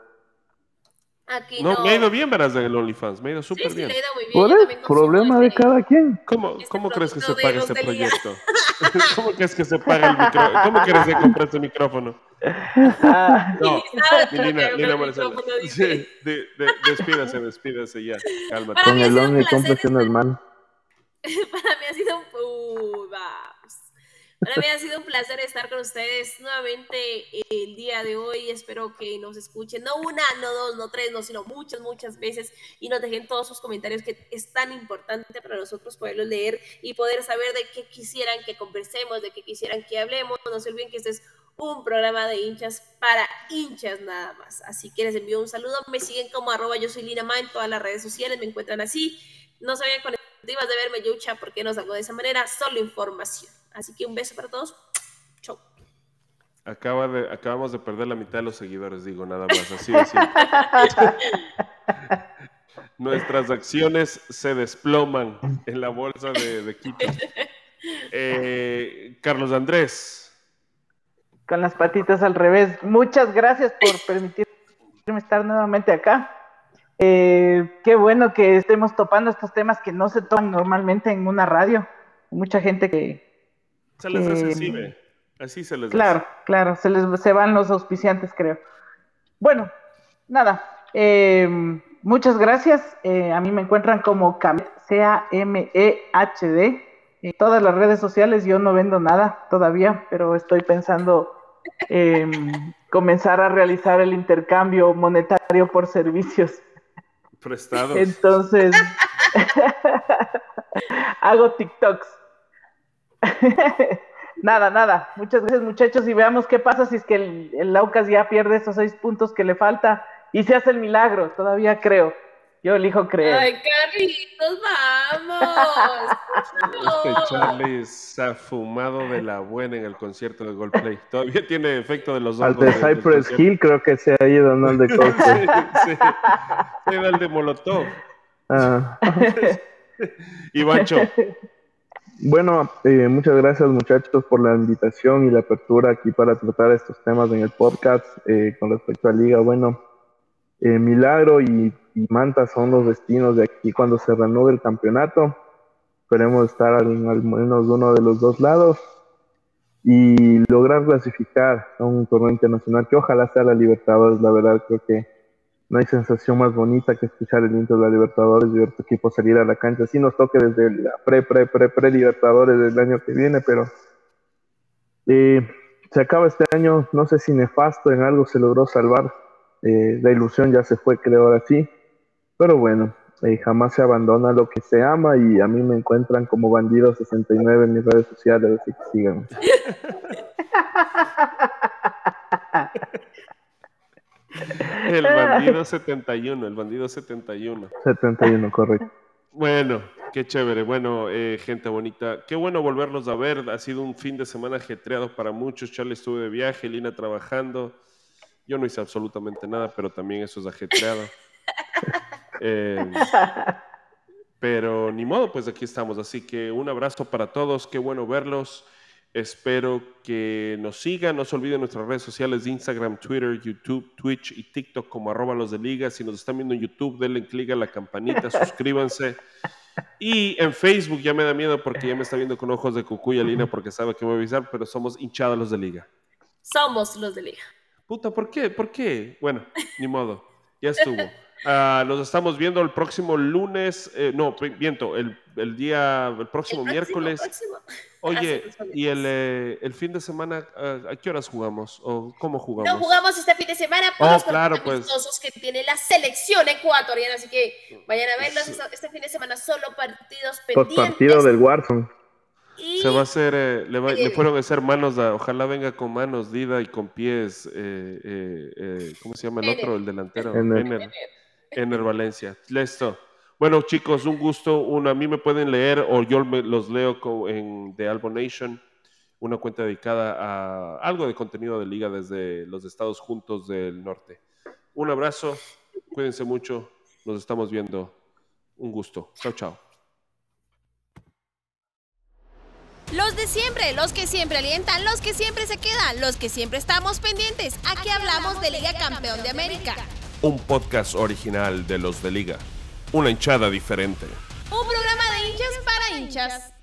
Aquí no, me ha ido bien, verás, en el OnlyFans, me ha ido súper sí, bien. Sí, le ha ido muy bien. ¿Por el problema de cada quien. ¿Cómo, este cómo crees que se paga este proyecto? [LAUGHS] ¿Cómo crees que se paga el micrófono? ¿Cómo quieres que compre este micrófono? No, Lina, Lina Marcela. Sí, de, de, despídase, despídase ya. Cálmate. Con el Only cómprese una hermano. [LAUGHS] Para mí ha sido un... Uh, para mí ha sido un placer estar con ustedes nuevamente el día de hoy. Espero que nos escuchen, no una, no dos, no tres, no, sino muchas, muchas veces y nos dejen todos sus comentarios que es tan importante para nosotros poderlos leer y poder saber de qué quisieran que conversemos, de qué quisieran que hablemos. No se olviden que este es un programa de hinchas para hinchas nada más. Así que les envío un saludo. Me siguen como arroba yo soy Lina Ma en todas las redes sociales, me encuentran así. No sabían con expectativas de verme Yucha porque no salgo de esa manera, solo información. Así que un beso para todos. Chau. Acaba de, acabamos de perder la mitad de los seguidores, digo, nada más. Así de [LAUGHS] Nuestras acciones se desploman en la bolsa de, de Quito. [LAUGHS] Eh, Carlos Andrés. Con las patitas al revés. Muchas gracias por permitirme estar nuevamente acá. Eh, qué bueno que estemos topando estos temas que no se toman normalmente en una radio. Mucha gente que, se les recibe. Así se les Claro, claro, se les se van los auspiciantes, creo. Bueno, nada. Eh, muchas gracias. Eh, a mí me encuentran como C-A-M-E-H-D. En todas las redes sociales yo no vendo nada todavía, pero estoy pensando comenzar a realizar el intercambio monetario por servicios. Prestados. Entonces, [LAUGHS] hago TikToks. [LAUGHS] nada, nada. Muchas gracias, muchachos. Y veamos qué pasa si es que el, el Laucas ya pierde esos seis puntos que le falta y se hace el milagro. Todavía creo. Yo elijo creer. Ay, Carlitos, vamos. Este Charlie se ha fumado de la buena en el concierto de Goldplay. Todavía tiene efecto de los dos. Al de Cypress Hill creo que se ha ido, no el de Coldplay. sí, sí. Se al de Molotov. Ah. [LAUGHS] y Bancho. Bueno, eh, muchas gracias muchachos por la invitación y la apertura aquí para tratar estos temas en el podcast eh, con respecto a Liga. Bueno, eh, Milagro y, Manta son los destinos de aquí cuando se reanude el campeonato. Esperemos estar en al menos uno de los dos lados. y lograr clasificar a un torneo internacional que ojalá sea la Libertadores, la verdad creo que no hay sensación más bonita que escuchar el intro de la Libertadores y ver tu equipo salir a la cancha. Sí nos toque desde la pre, pre, pre, pre Libertadores del año que viene, pero eh, se acaba este año, no sé si nefasto, en algo se logró salvar. Eh, la ilusión ya se fue, creo ahora sí. Pero bueno, eh, jamás se abandona lo que se ama y a mí me encuentran como bandido 69 en mis redes sociales, así que sigan. [LAUGHS] El bandido 71, el bandido 71. 71, correcto. Bueno, qué chévere. Bueno, eh, gente bonita. Qué bueno volverlos a ver. Ha sido un fin de semana ajetreado para muchos. Charlie estuve de viaje, Lina trabajando. Yo no hice absolutamente nada, pero también eso es ajetreado. Eh, [LAUGHS] pero ni modo, pues aquí estamos. Así que un abrazo para todos. Qué bueno verlos. Espero que nos sigan. No se olviden nuestras redes sociales de Instagram, Twitter, YouTube, Twitch y TikTok como arroba los de liga. Si nos están viendo en YouTube, denle clic a la campanita, [LAUGHS] suscríbanse. Y en Facebook ya me da miedo porque ya me está viendo con ojos de cucuya Lina porque sabe que me voy a avisar, pero somos hinchados los de liga. Somos los de liga. Puta, ¿por qué? ¿Por qué? Bueno, ni modo. Ya estuvo. [LAUGHS] Uh, los estamos viendo el próximo lunes, eh, no, viento, el, el, día, el próximo El miércoles. próximo. [LAUGHS] Oye, Ah, sí, y el, eh, el fin de semana, uh, ¿a qué horas jugamos? ¿O cómo jugamos? No jugamos este fin de semana por Oh, los claro, pues. que tiene la selección ecuatoriana, así que vayan a verlos esta- este fin de semana, solo partidos Post pendientes. partido del Warzone. y Se va a hacer, eh, le, va- le Oye. fueron a hacer manos, a- ojalá venga con manos, Dida, y con pies, eh, eh, eh, ¿cómo se llama el otro? El delantero. Ener. Ener. Ener Valencia. Listo. Bueno, chicos, un gusto. Uno, a mí me pueden leer o yo me- los leo en The Albo Nation, una cuenta dedicada a algo de contenido de liga desde los Estados Juntos del Norte. Un abrazo, cuídense mucho, nos estamos viendo. Un gusto. Chao, chao. Los de siempre, los que siempre alientan, los que siempre se quedan, los que siempre estamos pendientes. Aquí hablamos de Liga Campeón de América. Un podcast original de los de liga. Una hinchada diferente. Un programa de hinchas para hinchas.